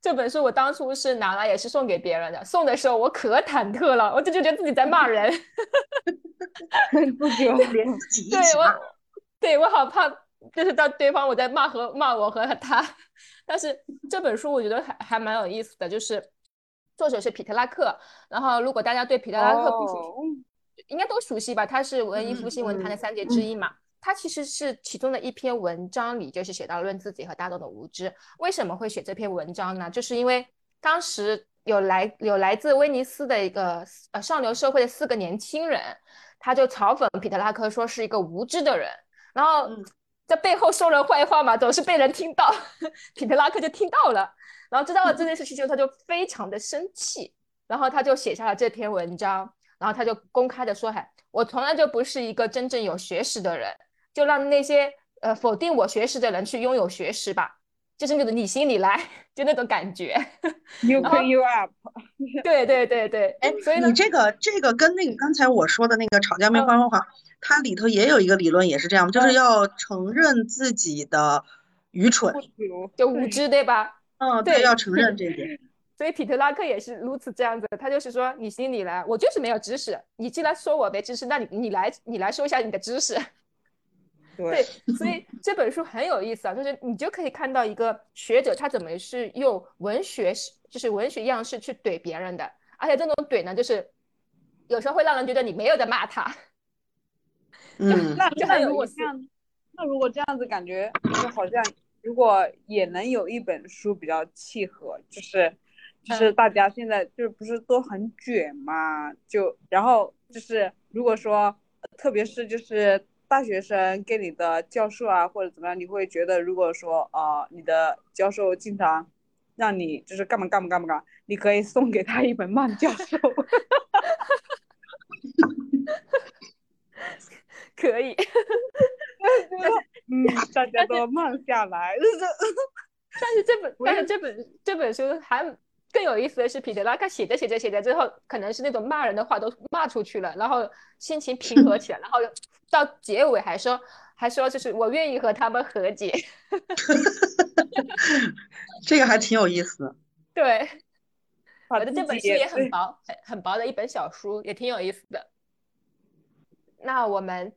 这本书我当初是拿来也是送给别人的，送的时候我可忐忑了，我就觉得自己在骂人，不对我，对我好怕，就是到对方我在骂和骂我和他。但是这本书我觉得还还蛮有意思的，就是作者是皮特拉克。然后如果大家对皮特拉克不熟。应该都熟悉吧？他是文艺复兴文坛的三杰之一嘛。他其实是其中的一篇文章里，就是写到论自己和大众的无知。为什么会写这篇文章呢？就是因为当时有来有来自威尼斯的一个呃上流社会的四个年轻人，他就嘲讽彼得拉克说是一个无知的人，然后在背后说人坏话嘛，总是被人听到。彼得拉克就听到了，然后知道了这件事情之后，他就非常的生气，然后他就写下了这篇文章。然后他就公开的说：“嗨，我从来就不是一个真正有学识的人，就让那些呃否定我学识的人去拥有学识吧，就是那种你心里来，就那种感觉。You can you up。对对对对，哎，所以你这个这个跟那个刚才我说的那个吵架没话说话，它里头也有一个理论，也是这样，就是要承认自己的愚蠢，就无知，对吧？嗯，对，要承认这一点。”所以，皮特拉克也是如此这样子，他就是说，你心里来，我就是没有知识。你既然说我没知识，那你你来，你来说一下你的知识。对，所以这本书很有意思啊，就是你就可以看到一个学者他怎么是用文学，就是文学样式去怼别人的，而且这种怼呢，就是有时候会让人觉得你没有在骂他。嗯，那那如果这样，那如果这样子感觉就好像，如果也能有一本书比较契合，就是。就是大家现在就是不是都很卷嘛？就然后就是如果说，特别是就是大学生跟你的教授啊或者怎么样，你会觉得如果说啊你的教授经常让你就是干嘛干嘛干嘛干嘛，你可以送给他一本慢教授，可以，嗯，大家都慢下来，但是这本但是这本这本书还。更有意思的是，彼得拉克写着写着写着最后，可能是那种骂人的话都骂出去了，然后心情平和起来，然后到结尾还说还说就是我愿意和他们和解，这个还挺有意思。对，我的这本书也很薄，很很薄的一本小书，也挺有意思的。那我们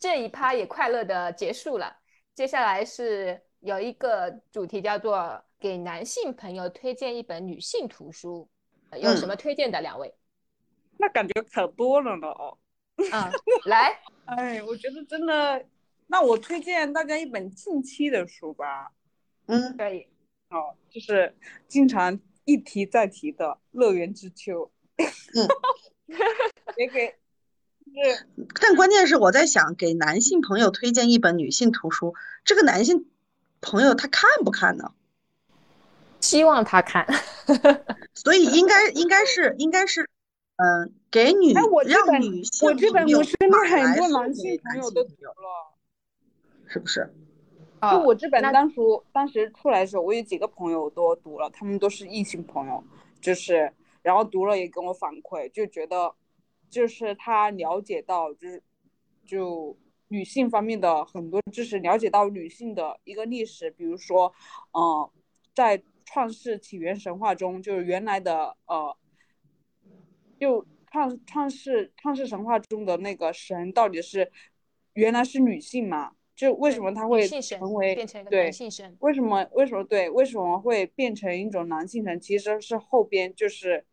这一趴也快乐的结束了，接下来是有一个主题叫做。给男性朋友推荐一本女性图书，有什么推荐的？两位？那感觉可多了呢哦。嗯，来，哎，我觉得真的，那我推荐大家一本近期的书吧。嗯，可以。哦，就是经常一提再提的《乐园之秋》。嗯，也给。是，但关键是我在想，给男性朋友推荐一本女性图书，这个男性朋友他看不看呢？希望他看，所以应该应该是应该是，嗯，给女让女性我这本我身边很多男性朋友都读了，是不是？就我这本当初当时出来的时候，我有几个朋友都读了，他们都是异性朋友，就是然后读了也跟我反馈，就觉得。就是他了解到，就是就女性方面的很多知识，了解到女性的一个历史，比如说，呃，在创世起源神话中，就是原来的呃，就创创世创世神话中的那个神到底是原来是女性嘛？就为什么他会成为对为什么为什么对为什么会变成一种男性神？其实是后边就是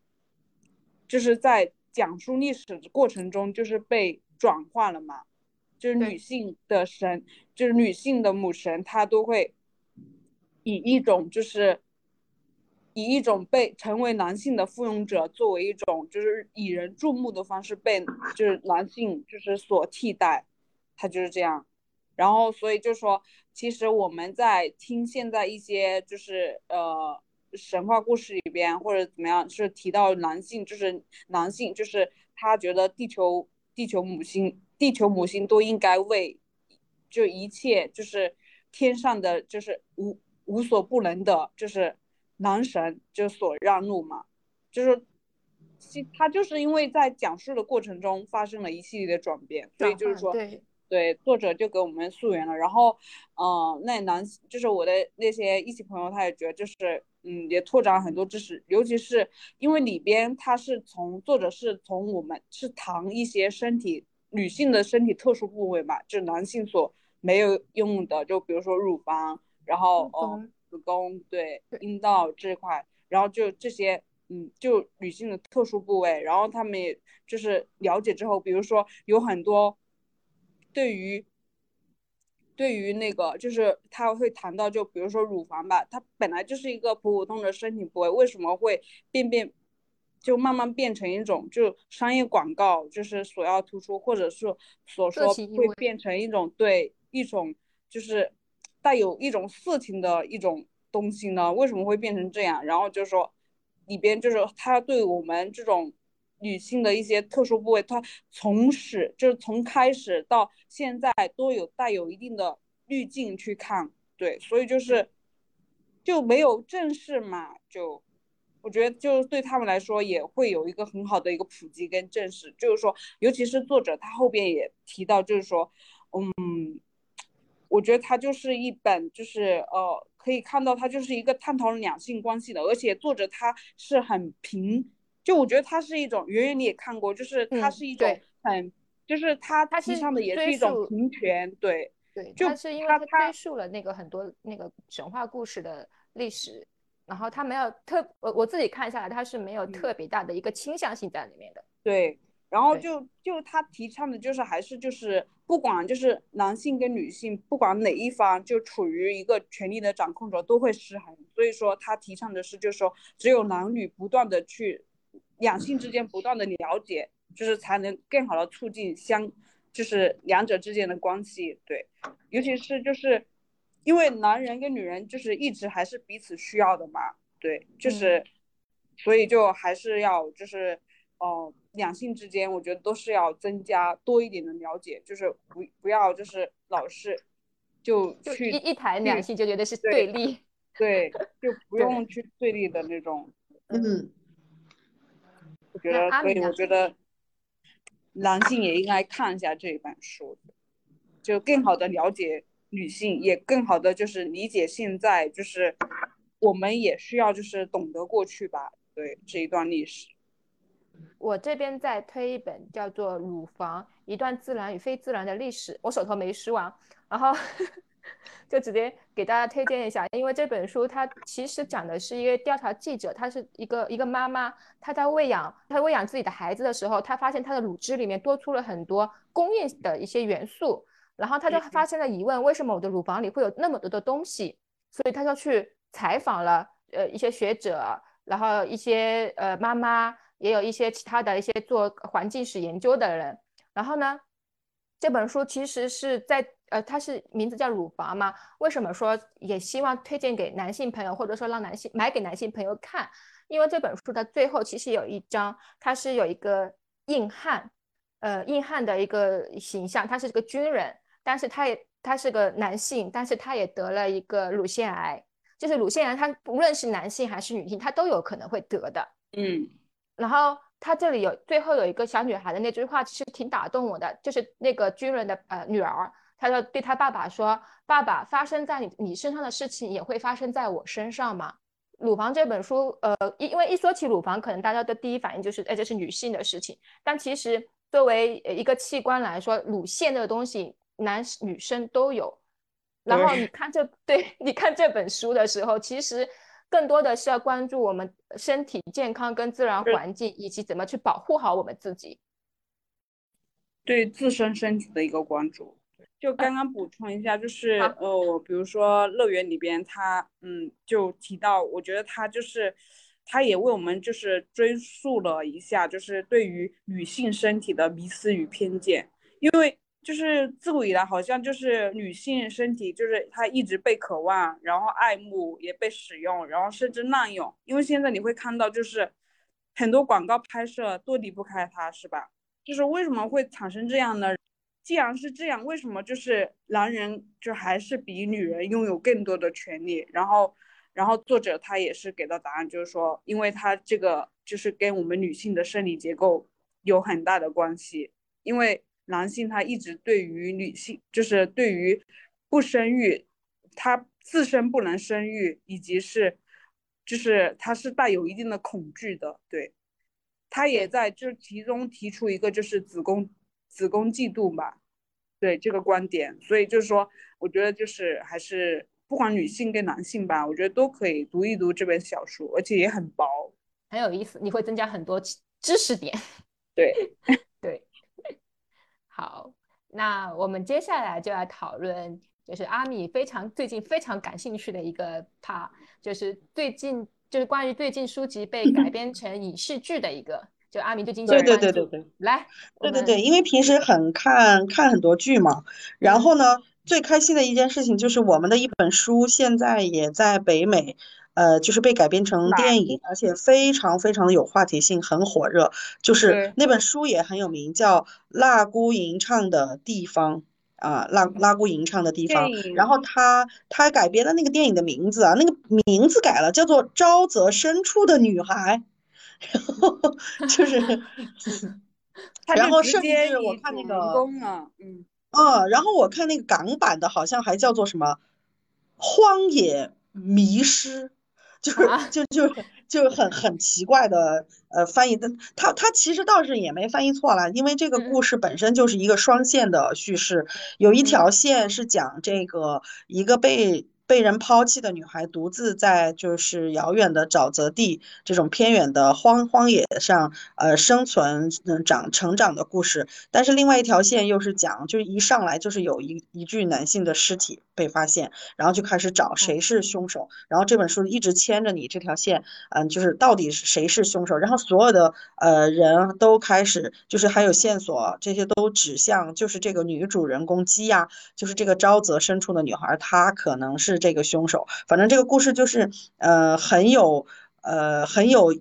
就是在。讲述历史的过程中，就是被转化了嘛，就是女性的神，就是女性的母神，她都会以一种就是以一种被成为男性的附庸者，作为一种就是以人注目的方式被就是男性就是所替代，他就是这样，然后所以就说，其实我们在听现在一些就是呃。神话故事里边或者怎么样，是提到男性，就是男性，就是他觉得地球地球母星地球母亲都应该为就一切就是天上的就是无无所不能的，就是男神就所让路嘛，就是他就是因为在讲述的过程中发生了一系列的转变，所以就是说。对，作者就给我们溯源了，然后，嗯，那男就是我的那些一起朋友，他也觉得就是，嗯，也拓展很多知识，尤其是因为里边他是从作者是从我们是谈一些身体女性的身体特殊部位嘛，就男性所没有用的，就比如说乳房，然后哦子宫，对，阴道这块，然后就这些，嗯，就女性的特殊部位，然后他们也就是了解之后，比如说有很多。对于，对于那个就是他会谈到，就比如说乳房吧，它本来就是一个普普通的身体部位，为什么会变变，就慢慢变成一种就商业广告，就是所要突出，或者是所说会变成一种对一种就是带有一种色情的一种东西呢？为什么会变成这样？然后就说里边就是他对我们这种。女性的一些特殊部位，它从始就是从开始到现在都有带有一定的滤镜去看，对，所以就是就没有正视嘛，就我觉得就对他们来说也会有一个很好的一个普及跟正视，就是说，尤其是作者他后边也提到，就是说，嗯，我觉得他就是一本就是呃，可以看到他就是一个探讨两性关系的，而且作者他是很平。就我觉得它是一种，圆圆你也看过，就是它是一种很，就是它提倡的也是一种平权，对对，就是因为它追溯了那个很多那个神话故事的历史，然后它没有特，我我自己看下来，它是没有特别大的一个倾向性在里面的，对，然后就就他提倡的就是还是就是不管就是男性跟女性，不管哪一方就处于一个权力的掌控者都会失衡，所以说他提倡的是就是说只有男女不断的去。两性之间不断的了解，就是才能更好的促进相，就是两者之间的关系。对，尤其是就是因为男人跟女人就是一直还是彼此需要的嘛。对，就是所以就还是要就是哦，两性之间我觉得都是要增加多一点的了解，就是不不要就是老是就去一一谈两性就觉得是对立，对，就 不用去对立的那种。嗯。我觉得，所以我觉得男性也应该看一下这一本书，就更好的了解女性，也更好的就是理解现在，就是我们也需要就是懂得过去吧，对这一段历史。我这边在推一本叫做《乳房：一段自然与非自然的历史》，我手头没书啊，然后 就直接给大家推荐一下，因为这本书它其实讲的是一个调查记者，她是一个一个妈妈，她在喂养她喂养自己的孩子的时候，她发现她的乳汁里面多出了很多工业的一些元素，然后他就发现了疑问，为什么我的乳房里会有那么多的东西？所以他就去采访了呃一些学者，然后一些呃妈妈，也有一些其他的一些做环境史研究的人，然后呢，这本书其实是在。呃，它是名字叫乳房嘛？为什么说也希望推荐给男性朋友，或者说让男性买给男性朋友看？因为这本书的最后其实有一章，它是有一个硬汉，呃，硬汉的一个形象，他是个军人，但是他也他是个男性，但是他也得了一个乳腺癌，就是乳腺癌，他不论是男性还是女性，他都有可能会得的。嗯，然后他这里有最后有一个小女孩的那句话，其实挺打动我的，就是那个军人的呃女儿。她就对她爸爸说：“爸爸，发生在你你身上的事情也会发生在我身上吗？”乳房这本书，呃，因为一说起乳房，可能大家的第一反应就是，哎，这是女性的事情。但其实作为一个器官来说，乳腺这个东西，男女生都有。然后你看这，对，你看这本书的时候，其实更多的是要关注我们身体健康跟自然环境，以及怎么去保护好我们自己，对自身身体的一个关注。就刚刚补充一下，就是呃，比如说乐园里边，他嗯就提到，我觉得他就是，他也为我们就是追溯了一下，就是对于女性身体的迷思与偏见，因为就是自古以来好像就是女性身体就是她一直被渴望，然后爱慕，也被使用，然后甚至滥用，因为现在你会看到就是很多广告拍摄都离不开它，是吧？就是为什么会产生这样呢？既然是这样，为什么就是男人就还是比女人拥有更多的权利？然后，然后作者他也是给到答案，就是说，因为他这个就是跟我们女性的生理结构有很大的关系。因为男性他一直对于女性，就是对于不生育，他自身不能生育，以及是，就是他是带有一定的恐惧的。对，他也在就是其中提出一个就是子宫。子宫嫉妒吧，对这个观点，所以就是说，我觉得就是还是不管女性跟男性吧，我觉得都可以读一读这本小说，而且也很薄，很有意思，你会增加很多知识点。对对，好，那我们接下来就要讨论，就是阿米非常最近非常感兴趣的一个 part，就是最近就是关于最近书籍被改编成影视剧的一个。就阿明最近对对对对对，来，对对对，因为平时很看看很多剧嘛，然后呢，最开心的一件事情就是我们的一本书现在也在北美，呃，就是被改编成电影，而且非常非常的有话题性，很火热。就是那本书也很有名，叫《蜡姑吟唱的地方》啊，辣辣姑吟唱的地方。然后他他改编的那个电影的名字啊，那个名字改了，叫做《沼泽深处的女孩》。然后就是，然后甚至我看那个，嗯，嗯，然后我看那个港版的，好像还叫做什么《荒野迷失》，就是就就就很很奇怪的呃翻译。的，他他其实倒是也没翻译错了，因为这个故事本身就是一个双线的叙事，有一条线是讲这个一个被。被人抛弃的女孩独自在就是遥远的沼泽地这种偏远的荒荒野上，呃，生存、长成长的故事。但是另外一条线又是讲，就是一上来就是有一一具男性的尸体被发现，然后就开始找谁是凶手。然后这本书一直牵着你这条线，嗯，就是到底是谁是凶手。然后所有的呃人都开始，就是还有线索，这些都指向就是这个女主人公基亚，就是这个沼泽深处的女孩，她可能是。这个凶手，反正这个故事就是，呃，很有，呃，很有，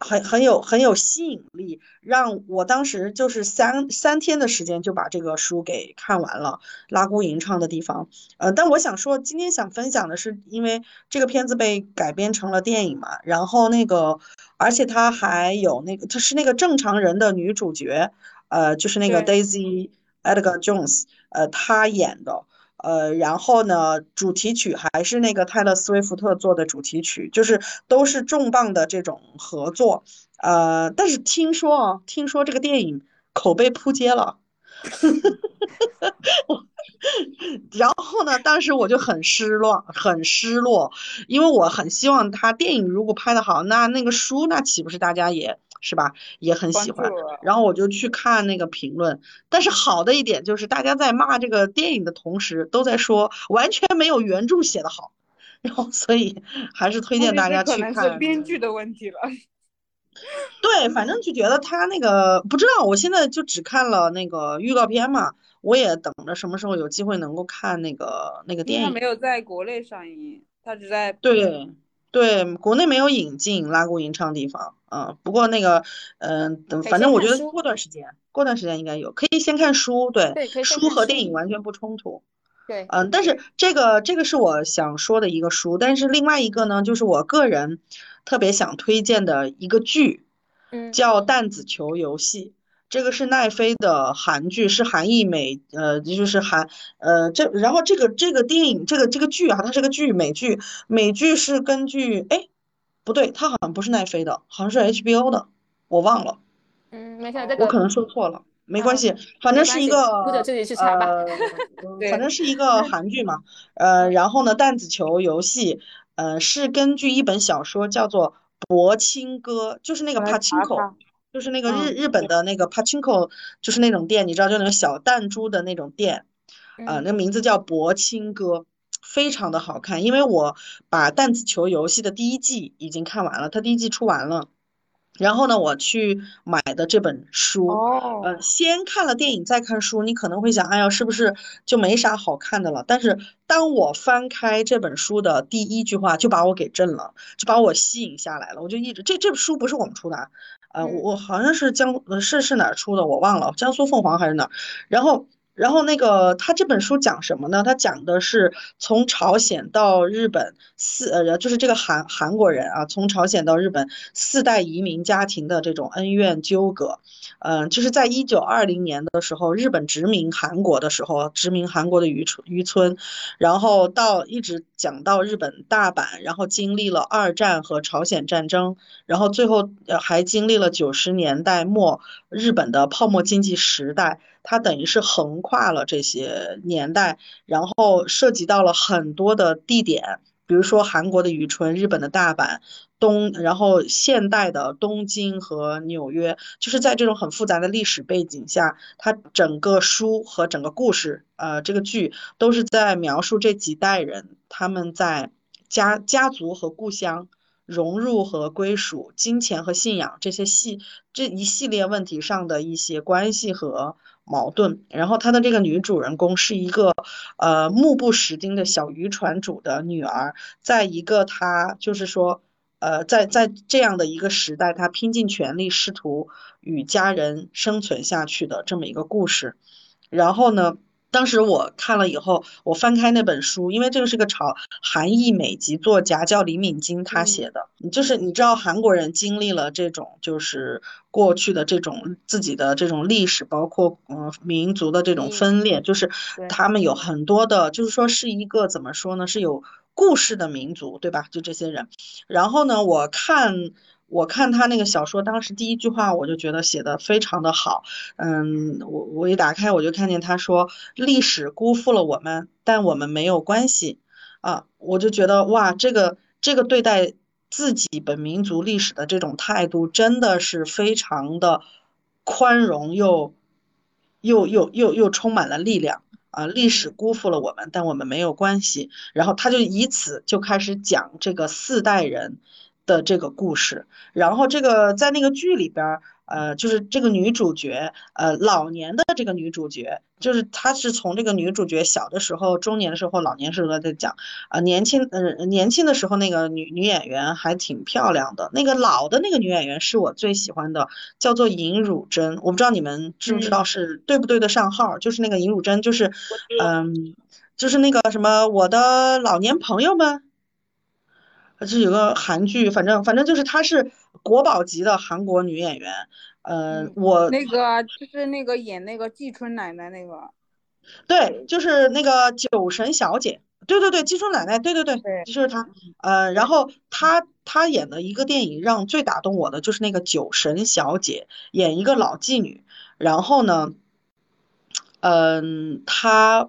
很很有很有吸引力，让我当时就是三三天的时间就把这个书给看完了。拉姑吟唱的地方，呃，但我想说，今天想分享的是，因为这个片子被改编成了电影嘛，然后那个，而且它还有那个，它是那个正常人的女主角，呃，就是那个 Daisy Edgar Jones，呃，她演的。呃，然后呢，主题曲还是那个泰勒·斯威夫特做的主题曲，就是都是重磅的这种合作。呃，但是听说啊，听说这个电影口碑扑街了。然后呢，当时我就很失落，很失落，因为我很希望他电影如果拍的好，那那个书那岂不是大家也是吧，也很喜欢。然后我就去看那个评论，但是好的一点就是大家在骂这个电影的同时，都在说完全没有原著写的好。然后所以还是推荐大家去看。可能是编剧的问题了。对，反正就觉得他那个不知道，我现在就只看了那个预告片嘛，我也等着什么时候有机会能够看那个那个电影。他没有在国内上映，他只在对对国内没有引进《拉古吟唱地方》嗯。不过那个嗯，等反正我觉得过段时间，过段时间应该有，可以先看书，对，书和电影完全不冲突。对，嗯，但是这个这个是我想说的一个书，但是另外一个呢，就是我个人。特别想推荐的一个剧，嗯，叫《弹子球游戏》，这个是奈飞的韩剧，是韩裔美，呃，就是韩，呃，这然后这个这个电影，这个这个剧啊，它是个剧，美剧，美剧是根据，哎，不对，它好像不是奈飞的，好像是 HBO 的，我忘了，嗯，没事，这个我可能说错了，没关系，反正是一个，或者自己去查吧，反正是一个韩剧嘛，呃，然后呢，弹子球游戏。呃，是根据一本小说叫做《博青歌》，就是那个 pachinko，就是那个日日本的那个 pachinko，就是那种店，你知道，就那个小弹珠的那种店，呃，那名字叫《博青哥》，非常的好看，因为我把弹子球游戏的第一季已经看完了，它第一季出完了。然后呢，我去买的这本书，呃，先看了电影再看书，你可能会想，哎呀，是不是就没啥好看的了？但是当我翻开这本书的第一句话，就把我给震了，就把我吸引下来了。我就一直，这这本书不是我们出的，呃，我好像是江，是是哪儿出的，我忘了，江苏凤凰还是哪儿？然后。然后那个他这本书讲什么呢？他讲的是从朝鲜到日本四呃，就是这个韩韩国人啊，从朝鲜到日本四代移民家庭的这种恩怨纠葛。嗯，就是在一九二零年的时候，日本殖民韩国的时候，殖民韩国的渔村渔村，然后到一直讲到日本大阪，然后经历了二战和朝鲜战争，然后最后还经历了九十年代末日本的泡沫经济时代。它等于是横跨了这些年代，然后涉及到了很多的地点，比如说韩国的渔村、日本的大阪、东，然后现代的东京和纽约，就是在这种很复杂的历史背景下，它整个书和整个故事，呃，这个剧都是在描述这几代人他们在家家族和故乡融入和归属、金钱和信仰这些系这一系列问题上的一些关系和。矛盾，然后他的这个女主人公是一个，呃，目不识丁的小渔船主的女儿，在一个他就是说，呃，在在这样的一个时代，他拼尽全力试图与家人生存下去的这么一个故事，然后呢？当时我看了以后，我翻开那本书，因为这个是个朝韩裔美籍作家，叫李敏金，他写的，就是你知道韩国人经历了这种，就是过去的这种自己的这种历史，包括嗯民族的这种分裂，就是他们有很多的，就是说是一个怎么说呢，是有故事的民族，对吧？就这些人，然后呢，我看。我看他那个小说，当时第一句话我就觉得写的非常的好，嗯，我我一打开我就看见他说历史辜负了我们，但我们没有关系，啊，我就觉得哇，这个这个对待自己本民族历史的这种态度真的是非常的宽容又又又又又充满了力量。啊，历史辜负了我们，但我们没有关系，然后他就以此就开始讲这个四代人。的这个故事，然后这个在那个剧里边，呃，就是这个女主角，呃，老年的这个女主角，就是她是从这个女主角小的时候、中年的时候、老年时候在讲，啊，年轻，呃，年轻的时候那个女女演员还挺漂亮的，那个老的那个女演员是我最喜欢的，叫做尹汝贞，我不知道你们知不知道是对不对得上号，就是那个尹汝贞，就是，嗯，就是那个什么我的老年朋友们。是有个韩剧，反正反正就是她是国宝级的韩国女演员。呃，我那个就是那个演那个季春奶奶那个，对，就是那个酒神小姐。对对对，季春奶奶，对对对，就是她。呃，然后她她演的一个电影让最打动我的就是那个酒神小姐，演一个老妓女。然后呢，嗯，她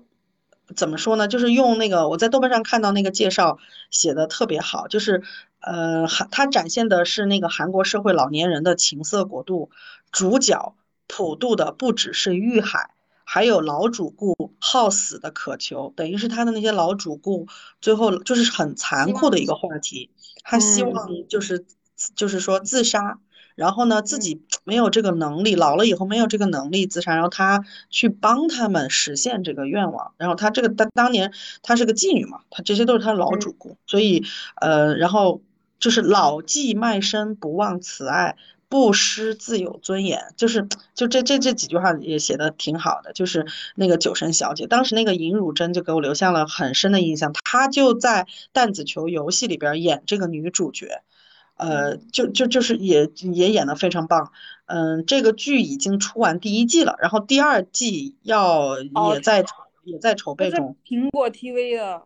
怎么说呢？就是用那个我在豆瓣上看到那个介绍写的特别好，就是呃韩它展现的是那个韩国社会老年人的情色国度，主角普渡的不只是欲海，还有老主顾好死的渴求，等于是他的那些老主顾最后就是很残酷的一个话题，他希望就是就是说自杀。然后呢，自己没有这个能力，老了以后没有这个能力自杀，然后他去帮他们实现这个愿望。然后他这个当当年他是个妓女嘛，他这些都是他老主顾，所以呃，然后就是老妓卖身不忘慈爱，不失自有尊严，就是就这这这几句话也写的挺好的。就是那个酒神小姐，当时那个尹汝贞就给我留下了很深的印象，她就在弹子球游戏里边演这个女主角。呃，就就就是也也演的非常棒，嗯，这个剧已经出完第一季了，然后第二季要也在也在筹备中。苹果 TV 的。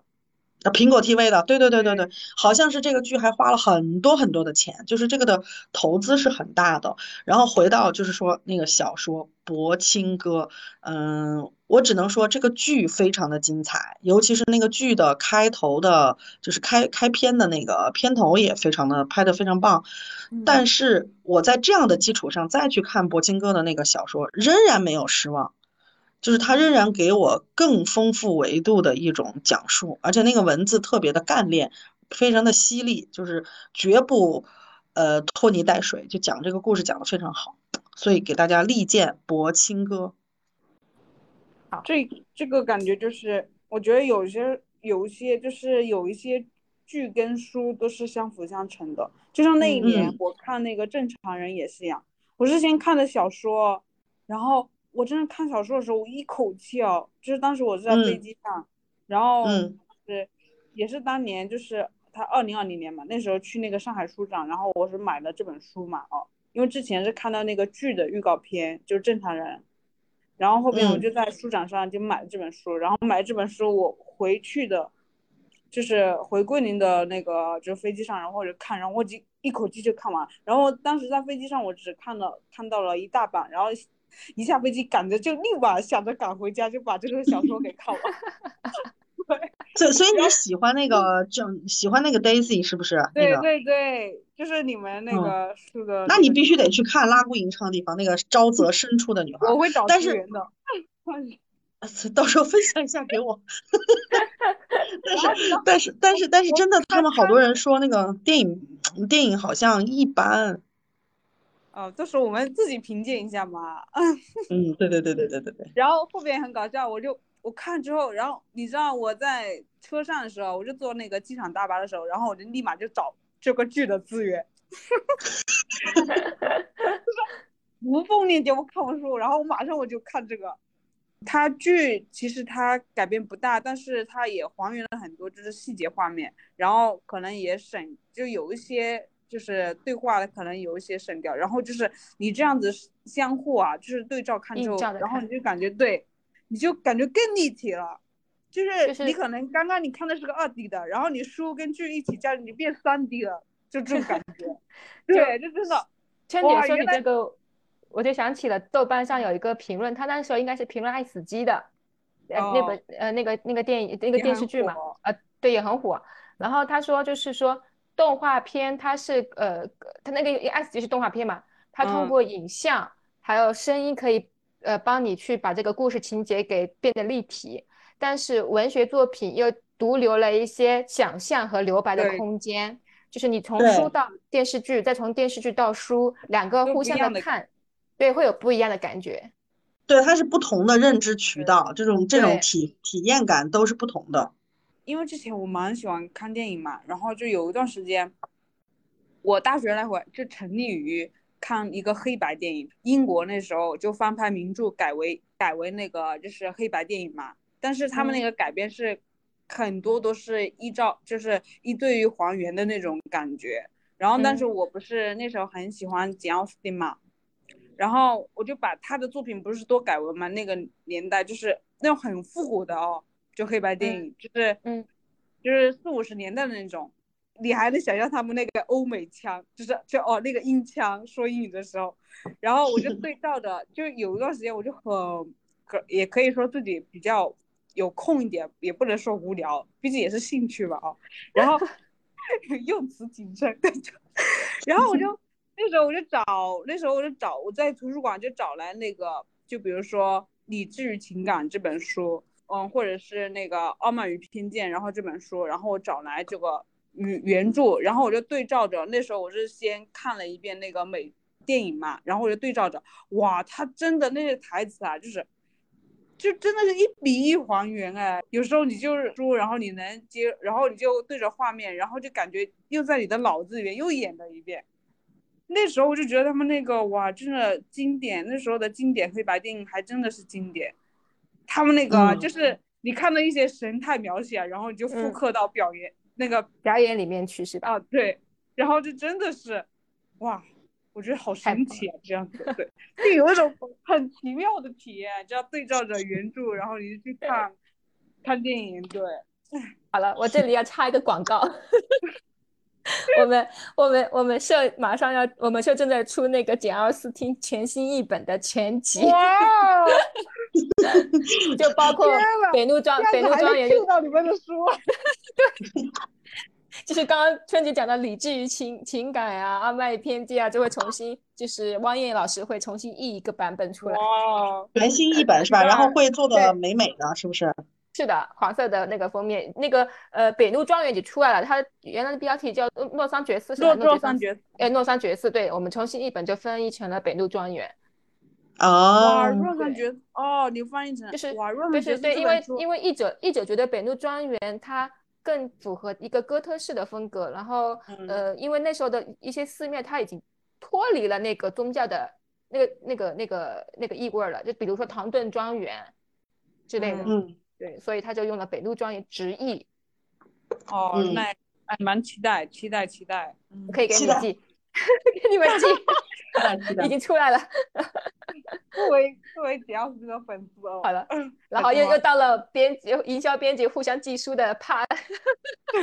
啊，苹果 TV 的，对对对对对，好像是这个剧还花了很多很多的钱，就是这个的投资是很大的。然后回到就是说那个小说《柏青哥》，嗯，我只能说这个剧非常的精彩，尤其是那个剧的开头的，就是开开篇的那个片头也非常的拍的非常棒。但是我在这样的基础上再去看柏青哥的那个小说，仍然没有失望。就是他仍然给我更丰富维度的一种讲述，而且那个文字特别的干练，非常的犀利，就是绝不呃拖泥带水，就讲这个故事讲的非常好，所以给大家力荐《博清歌》。好这这个感觉就是，我觉得有些有一些就是有一些剧跟书都是相辅相成的，就像那一年我看那个《正常人》也是一样，我是先看的小说，然后。我真的看小说的时候，我一口气哦，就是当时我是在飞机上，然后是也是当年就是他二零二零年嘛，那时候去那个上海书展，然后我是买了这本书嘛，哦，因为之前是看到那个剧的预告片，就是正常人，然后后面我就在书展上就买了这本书，然后买这本书我回去的，就是回桂林的那个就是飞机上，然后就看，然后我就一口气就看完，然后当时在飞机上我只看了看到了一大半，然后。一下飞机赶着就立马想着赶回家，就把这个小说给 看完。对，所所以你喜欢那个整喜欢那个 Daisy 是不是？对对对，就是你们那个是的。那你必须得去看拉姑吟唱的地方，那个沼泽深处的女孩。我会找资源的。到时候分享一下给我。但是但是但是但是真的，他们好多人说那个电影电影好像一般。哦，到时候我们自己评鉴一下嘛。嗯，对对对对对对对。然后后边很搞笑，我就我看之后，然后你知道我在车上的时候，我就坐那个机场大巴的时候，然后我就立马就找这个剧的资源。无缝链接，我看完书，然后我马上我就看这个。它剧其实它改变不大，但是它也还原了很多就是细节画面，然后可能也省就有一些。就是对话的可能有一些省掉，然后就是你这样子相互啊，就是对照看之后，然后你就感觉对，你就感觉更立体了。就是你可能刚刚你看的是个二 D 的，然后你书跟剧一起加，你变三 D 了，就这种感觉。对，就真的。千姐说你这个，我就想起了豆瓣上有一个评论，他那时候应该是评论《爱死机》的，呃，那本呃那个那个电影那个电视剧嘛，呃，对，也很火。然后他说就是说。动画片它是呃，它那个 S 级是动画片嘛，它通过影像还有声音可以呃帮你去把这个故事情节给变得立体，但是文学作品又独留了一些想象和留白的空间，就是你从书到电视剧，再从电视剧到书，两个互相的看，对，会有不一样的感觉。对，它是不同的认知渠道，这种这种体体验感都是不同的。因为之前我蛮喜欢看电影嘛，然后就有一段时间，我大学那会儿就沉溺于看一个黑白电影。英国那时候就翻拍名著改为改为那个就是黑白电影嘛，但是他们那个改编是很多都是依照就是一对于还原的那种感觉。然后但是我不是那时候很喜欢简奥斯汀嘛，然后我就把他的作品不是都改为嘛，那个年代就是那种很复古的哦。就黑白电影，就是嗯，就是四五十年代的那种，你还能想象他们那个欧美腔，就是就哦那个英腔说英语的时候，然后我就对照着，就有一段时间我就很可也可以说自己比较有空一点，也不能说无聊，毕竟也是兴趣吧啊。然后 用词谨慎，然后我就 那时候我就找，那时候我就找我在图书馆就找来那个，就比如说《理智与情感》这本书，嗯，或者是那个《傲慢与偏见》，然后这本书，然后我找来这个原原著，然后我就对照着，那时候我是先看了一遍那个美电影嘛，然后我就对照着，哇，他真的那些台词啊，就是。就真的是一比一还原哎，有时候你就是说，然后你能接，然后你就对着画面，然后就感觉又在你的脑子里面又演了一遍。那时候我就觉得他们那个哇，真的经典，那时候的经典黑白电影还真的是经典。他们那个就是你看到一些神态描写，然后你就复刻到表演那个表演里面去是吧？啊，对，然后就真的是哇。我觉得好神奇啊，这样子对，就有一种很奇妙的体验，就要对照着原著，然后你就去看看电影。对，好了，我这里要插一个广告，我们我们我们社马上要，我们社正在出那个简奥斯汀全新译本的全集，哇，就包括北怒庄北怒庄园就到里面的书，对。就是刚刚春姐讲的理智与情情感啊，傲慢与偏见啊，就会重新，就是汪艳老师会重新译一个版本出来，哦，全新译本是吧？然后会做的美美的，是不是？是的，黄色的那个封面，那个呃北路庄园已经出来了，它原来的标题叫诺桑爵士，诺诺桑爵，哎，诺桑爵士，对我们重新译本就翻译成了北路庄园。哦，诺桑爵，哦，你翻译成就是哇，就是对，因为因为译者译者觉得北路庄园它。更符合一个哥特式的风格，然后呃，因为那时候的一些寺庙，它已经脱离了那个宗教的那个、那个、那个、那个意味了，就比如说唐顿庄园之类的，嗯，对，所以他就用了北路庄园直译。哦，那哎，蛮期待，期待，期待，可以给你们寄，给你们寄。已经出来了，作为作为简奥斯的粉丝哦，好了，然后又又到了编辑、营销编辑互相寄书的 part，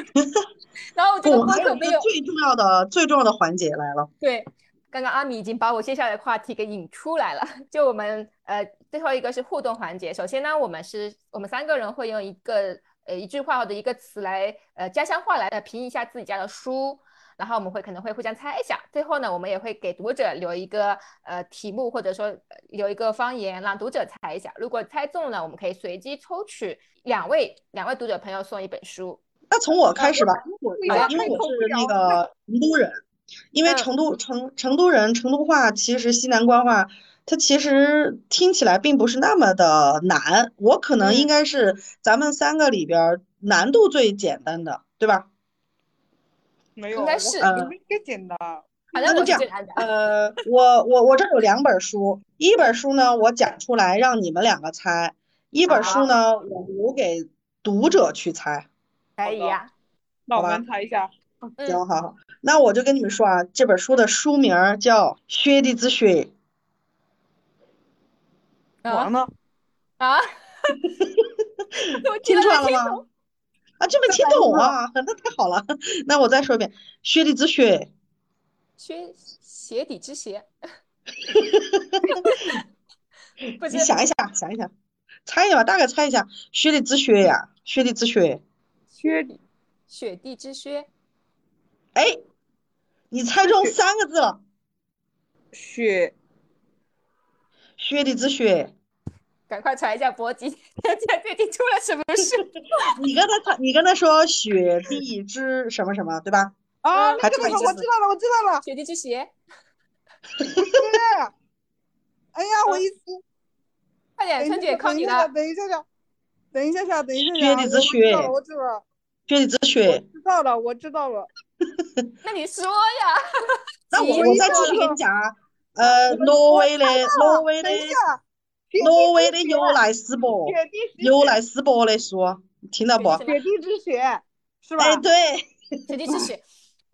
然后这个播客没有最重要的最重要的环节来了。对，刚刚阿米已经把我接下来的话题给引出来了，就我们呃最后一个是互动环节。首先呢，我们是我们三个人会用一个呃一句话或者一个词来呃家乡话来评一下自己家的书。然后我们会可能会互相猜一下，最后呢，我们也会给读者留一个呃题目，或者说留一个方言，让读者猜一下。如果猜中了，我们可以随机抽取两位两位读者朋友送一本书。那从我开始吧，因为我是那个成都人，因为成都成成都人，成都话其实西南官话，它其实听起来并不是那么的难。我可能应该是咱们三个里边难度最简单的，对吧？没有，应该是，应该简单。那就这样，呃，我我我这有两本书，一本书呢我讲出来让你们两个猜，一本书呢我留给读者去猜。可以呀，那我们猜一下。行，好好，那我就跟你们说啊，这本书的书名叫《雪地之雪》。完了。啊？听出来了吗？啊，这没听懂啊，那太好了。那我再说一遍，雪地之雪，雪鞋底之鞋。你想一想，想一想，猜一下吧，大概猜一下，雪地之靴呀，雪地之靴，雪地，雪地之靴。哎，你猜中三个字了，雪，雪地之雪。赶快传一下波吉，现在最近出了什么事？你跟他，你跟他说雪地之什么什么，对吧？啊，那个我知道了，我知道了，雪地之鞋。对。哎呀，我一思。快点，春姐靠你了。等一下下，等一下下，等一下下。雪地之雪。我知道了，雪地之雪。知道了，我知道了。那你说呀？那我我再继续给你讲啊。呃，挪威的，挪威的。挪威的尤莱斯伯，尤莱斯伯的书，听到不？雪地之雪，是吧？哎，对，雪地之雪，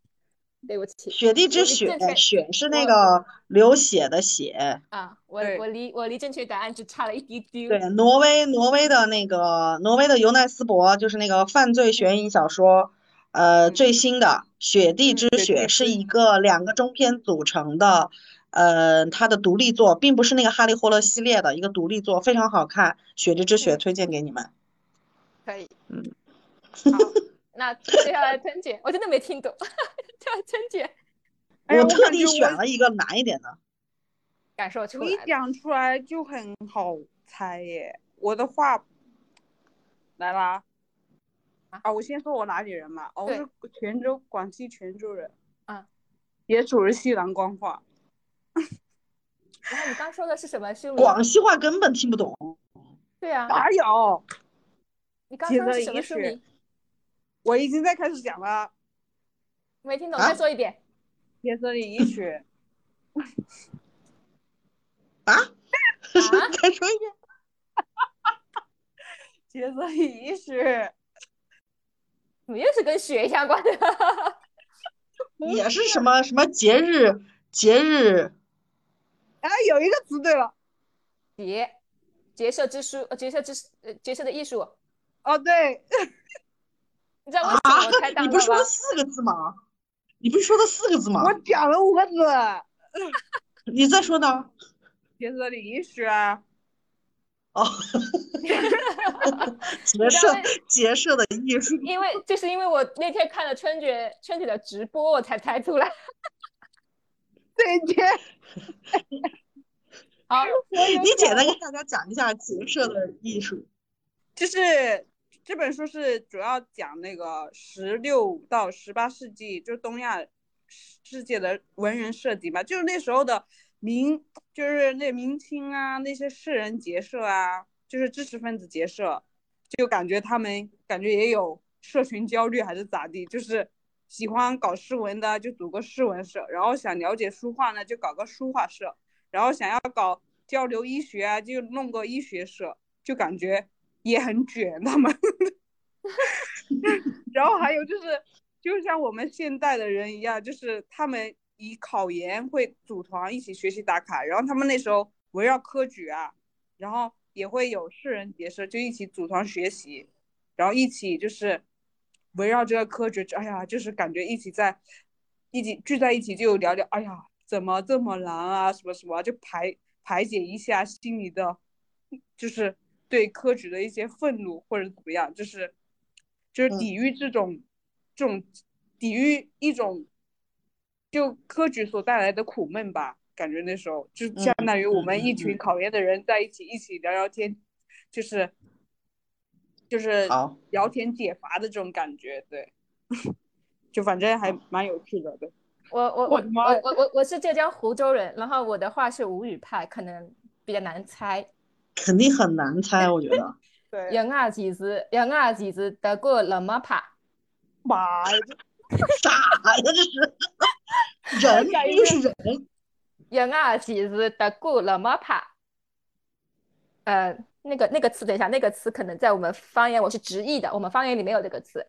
对不起，雪地之雪，雪是那个流血的血。啊，我我离我离正确答案只差了一丢丢。对，挪威挪威的那个挪威的尤奈斯伯，就是那个犯罪悬疑小说，呃，最新的《雪地之雪》是一个两个中篇组成的。呃，他的独立作并不是那个哈利·霍勒系列的一个独立作，非常好看，《雪之之雪》推荐给你们。可以。嗯，好，那接下来春姐，我真的没听懂，叫春姐。我特地选了一个难一点的，感受出来。一讲出来就很好猜耶，我的话来啦。啊，我先说我哪里人嘛？哦，我是泉州，广西泉州人。嗯，也属于西南官话。然后你刚说的是什么？是广西话根本听不懂。对啊。哪有？你刚说的是什么书名？我已经在开始讲了。没听懂，再说一遍。铁色里医学。啊？再说一遍。铁色里医学。怎么又是跟雪相关的？也是什么什么节日节日？哎，有一个词对了，结结社之书，呃结社之呃结社的艺术。哦，对。你知道为什么我猜到你不是说了四个字吗？你不是说的四个字吗？我讲了五个字。你再说呢？结社的艺术啊。哦，结社结社的艺术，因为就是因为我那天看了春姐春姐的直播，我才猜出来。对姐，好，你简单跟大家讲一下结社的艺术。就是这本书是主要讲那个十六到十八世纪，就东亚世界的文人设计嘛，就是那时候的。明就是那明清啊，那些士人结社啊，就是知识分子结社，就感觉他们感觉也有社群焦虑还是咋地，就是喜欢搞诗文的就组个诗文社，然后想了解书画呢就搞个书画社，然后想要搞交流医学啊就弄个医学社，就感觉也很卷他们。然后还有就是，就像我们现代的人一样，就是他们。以考研会组团一起学习打卡，然后他们那时候围绕科举啊，然后也会有士人结社，就一起组团学习，然后一起就是围绕这个科举，哎呀，就是感觉一起在一起聚在一起就聊聊，哎呀，怎么这么难啊，什么什么，就排排解一下心里的，就是对科举的一些愤怒或者怎么样，就是就是抵御这种这种抵御一种。就科举所带来的苦闷吧，感觉那时候就相当于我们一群考研的人在一起，一起聊聊天，就是就是聊天解乏的这种感觉，对，就反正还蛮有趣的，对。我我我我我我我是浙江湖州人，然后我的话是吴语派，可能比较难猜。肯定很难猜，我觉得。对。人啊，其实人啊，其实得过那么怕。妈呀！啥呀？这是。人又是人，人啊，其实得过那么怕。呃，那个那个词，等一下，那个词可能在我们方言我是直译的，我们方言里没有这个词。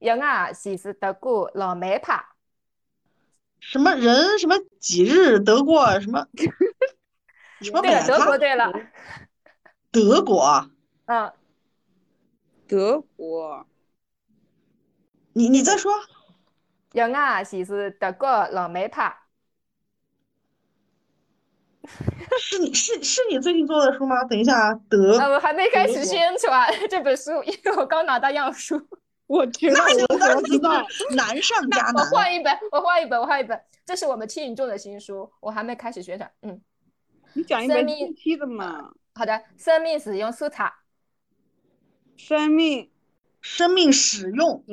人啊，其实得过老梅怕。什么人？什么几日得过什么？什么？对了，德国对了。德国。嗯，德国。你你再说。人啊，其实得过老梅怕。是你是是你最近做的书吗？等一下啊，德。我还没开始宣传这本书，因为我刚拿到样书。我天，那我当然知道，难上加难。我换一本，我换一本，我换一本。这是我们七影众的新书，我还没开始宣传。嗯，你讲一本近期的嘛？好的，生命使用手册。生命。生命使用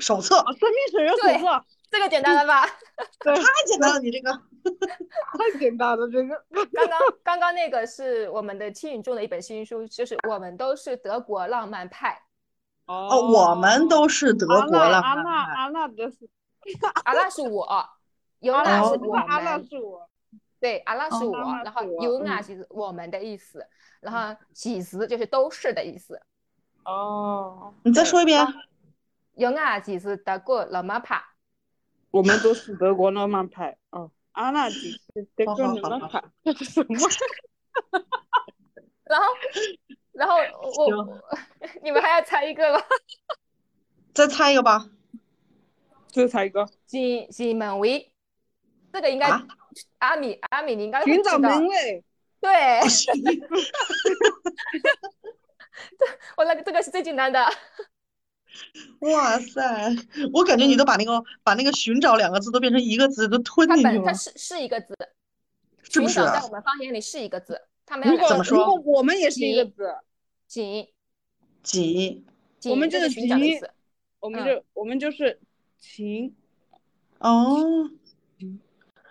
手册，生命使用手册，这个简单了吧？太简单了，你这个太简单了，这个。刚刚刚刚那个是我们的青云中的一本新书，就是我们都是德国浪漫派。哦，我们都是德国浪漫派。阿娜，阿娜的是，阿娜是我，尤娜是我们。阿娜是我。对，阿娜是我，然后尤娜其实我们的意思，然后其实就是都是的意思。哦，你再说一遍。有啊，其实德国浪漫派。我们都是德国浪漫派。哦，阿娜其实德国浪漫派。这是什么？然后，然后我，你们还要猜一个吗？再猜一个吧。再猜一个。新新门卫，这个应该阿米阿米，你应该寻找门卫。对。我那个这个是最简单的。哇塞，我感觉你都把那个把那个寻找两个字都变成一个字，都吞进去了。它是是一个字，是不是？在我们方言里是一个字，它没有。如果如果我们也是一个字，锦锦，我们就是寻找的意思，我们就我们就是情。哦。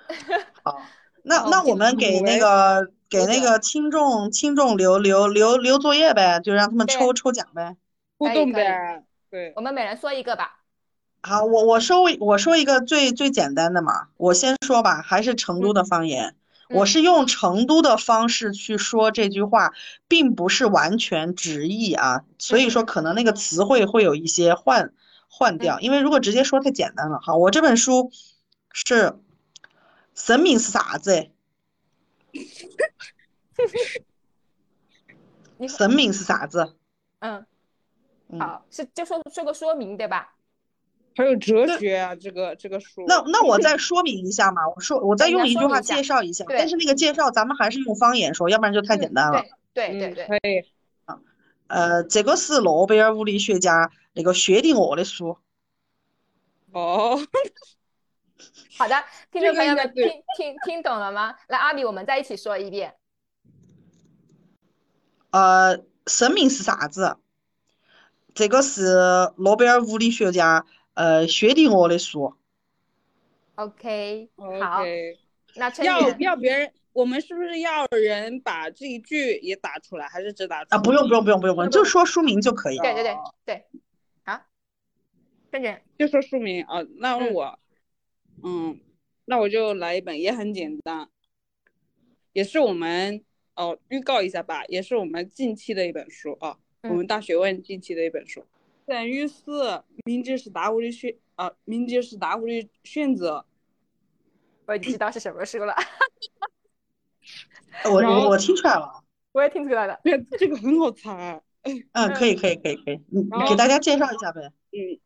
好，那那我们给那个给那个听众听众留留留留作业呗，就让他们抽抽奖呗，互动呗。对，我们每人说一个吧。好，我我说我说一个最最简单的嘛，我先说吧，还是成都的方言，我是用成都的方式去说这句话，并不是完全直译啊，所以说可能那个词汇会有一些换换掉，因为如果直接说太简单了。好，我这本书是。神明是啥子？神明是啥子？嗯，好，是就说说个说明对吧？还有哲学啊，这个这个书。那那我再说明一下嘛，我说我再用一句话介绍一下，但是那个介绍咱们还是用方言说，要不然就太简单了。对对对，可以。啊，呃，这个是诺贝尔物理学家那个薛定谔的书。哦。好的，听众朋友们，听听听懂了吗？来，阿米，我们再一起说一遍。呃，生命是啥子？这个是诺贝尔物理学家呃薛定谔的书。OK，好。那要要别人，我们是不是要人把这一句也打出来，还是只打？啊，不用不用不用不用不用，就说书名就可以。对对对对，好，春姐就说书名啊，那我。嗯，那我就来一本，也很简单，也是我们哦，预告一下吧，也是我们近期的一本书啊，我们大学问近期的一本书。等于是明知是大雾的选啊，明知是大雾的选择。我已经知道是什么书了。我 我听出来了。我也听出来了。对，这个很好猜。嗯，可以可以可以可以，你给大家介绍一下呗。嗯，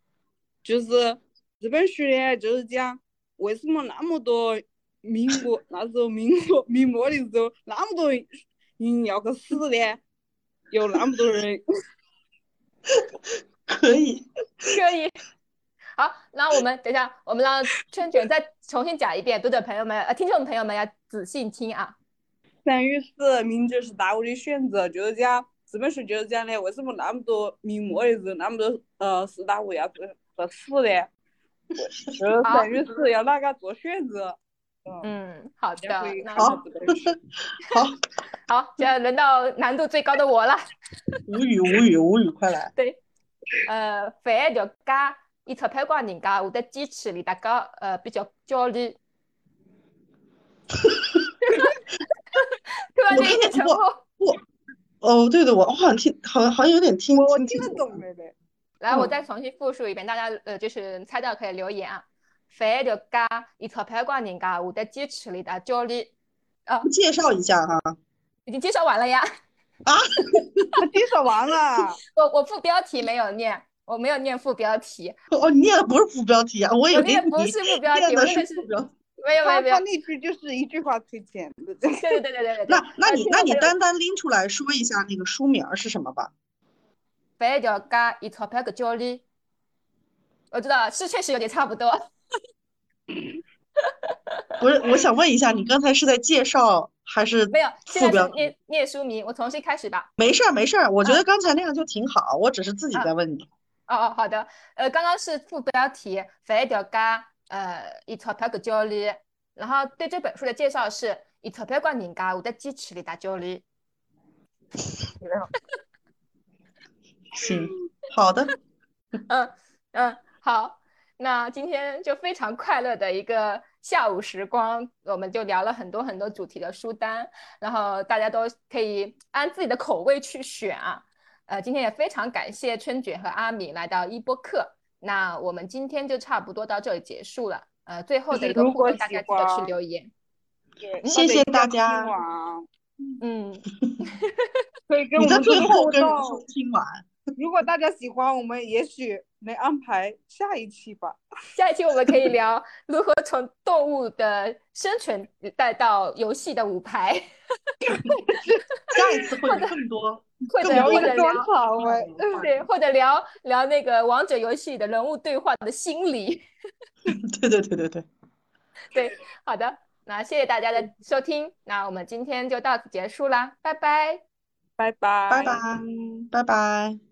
就是这本书呢，就是讲。为什么那么多民国那时候民国民末的时候那么多人要去死呢？有那么多人，可以可以。好，那我们等一下，我们让春卷再重新讲一遍，读者朋友们呃，听众朋友们要仔细听啊。生与死，明知是大雾的选择，就是讲这本书就是讲的为什么那么多明末的人那么多呃四大户要去去死呢？呃，生与死要哪个做选择？嗯，好的，好，好，好，现在轮到难度最高的我了。无语，无语，无语，快来。对，呃，饭条加以钞票挂人家，会得坚持离大家呃比较焦虑。突然间一沉默。我，哦，对的，我我好像听，好像好像有点听，我听得懂的呗。来，我再重新复述一遍，大家呃就是猜到可以留言啊。饭条加以钞票挂人家，会得坚持里的焦虑。啊，介绍一下哈。已经介绍完了呀。啊，介绍完了。我我副标题没有念，我没有念副标题。哦，你念的不是副标题啊？我以为念不是副标题，念的是副标题。没有没有没有。他那句就是一句话推荐的。对对对对对。那那你那你单单拎出来说一下那个书名是什么吧。饭条加一钞票个焦虑，我知道是确实有点差不多。不是，我想问一下，你刚才是在介绍还是没有？现在念念书名，我重新开始吧。没事儿没事儿，我觉得刚才那样就挺好，我只是自己在问你。哦哦，好的。呃，刚刚是副标题饭条加呃一钞票个焦虑，然后对这本书的介绍是一钞票挂人家，我的坚持里大焦虑。行，好的，嗯嗯，好，那今天就非常快乐的一个下午时光，我们就聊了很多很多主题的书单，然后大家都可以按自己的口味去选啊。呃，今天也非常感谢春卷和阿米来到一播客，那我们今天就差不多到这里结束了。呃，最后的一个互动，大家记得去留言。谢谢大家。嗯，可以跟我们最后跟听完。如果大家喜欢，我们也许能安排下一期吧。下一期我们可以聊如何从动物的生存带到游戏的舞台。下一次会更多，或者或者聊对，或者聊聊那个王者游戏的人物对话的心理。对对对对对，对，好的，那谢谢大家的收听，那我们今天就到此结束啦，拜拜，拜拜，拜拜，拜拜。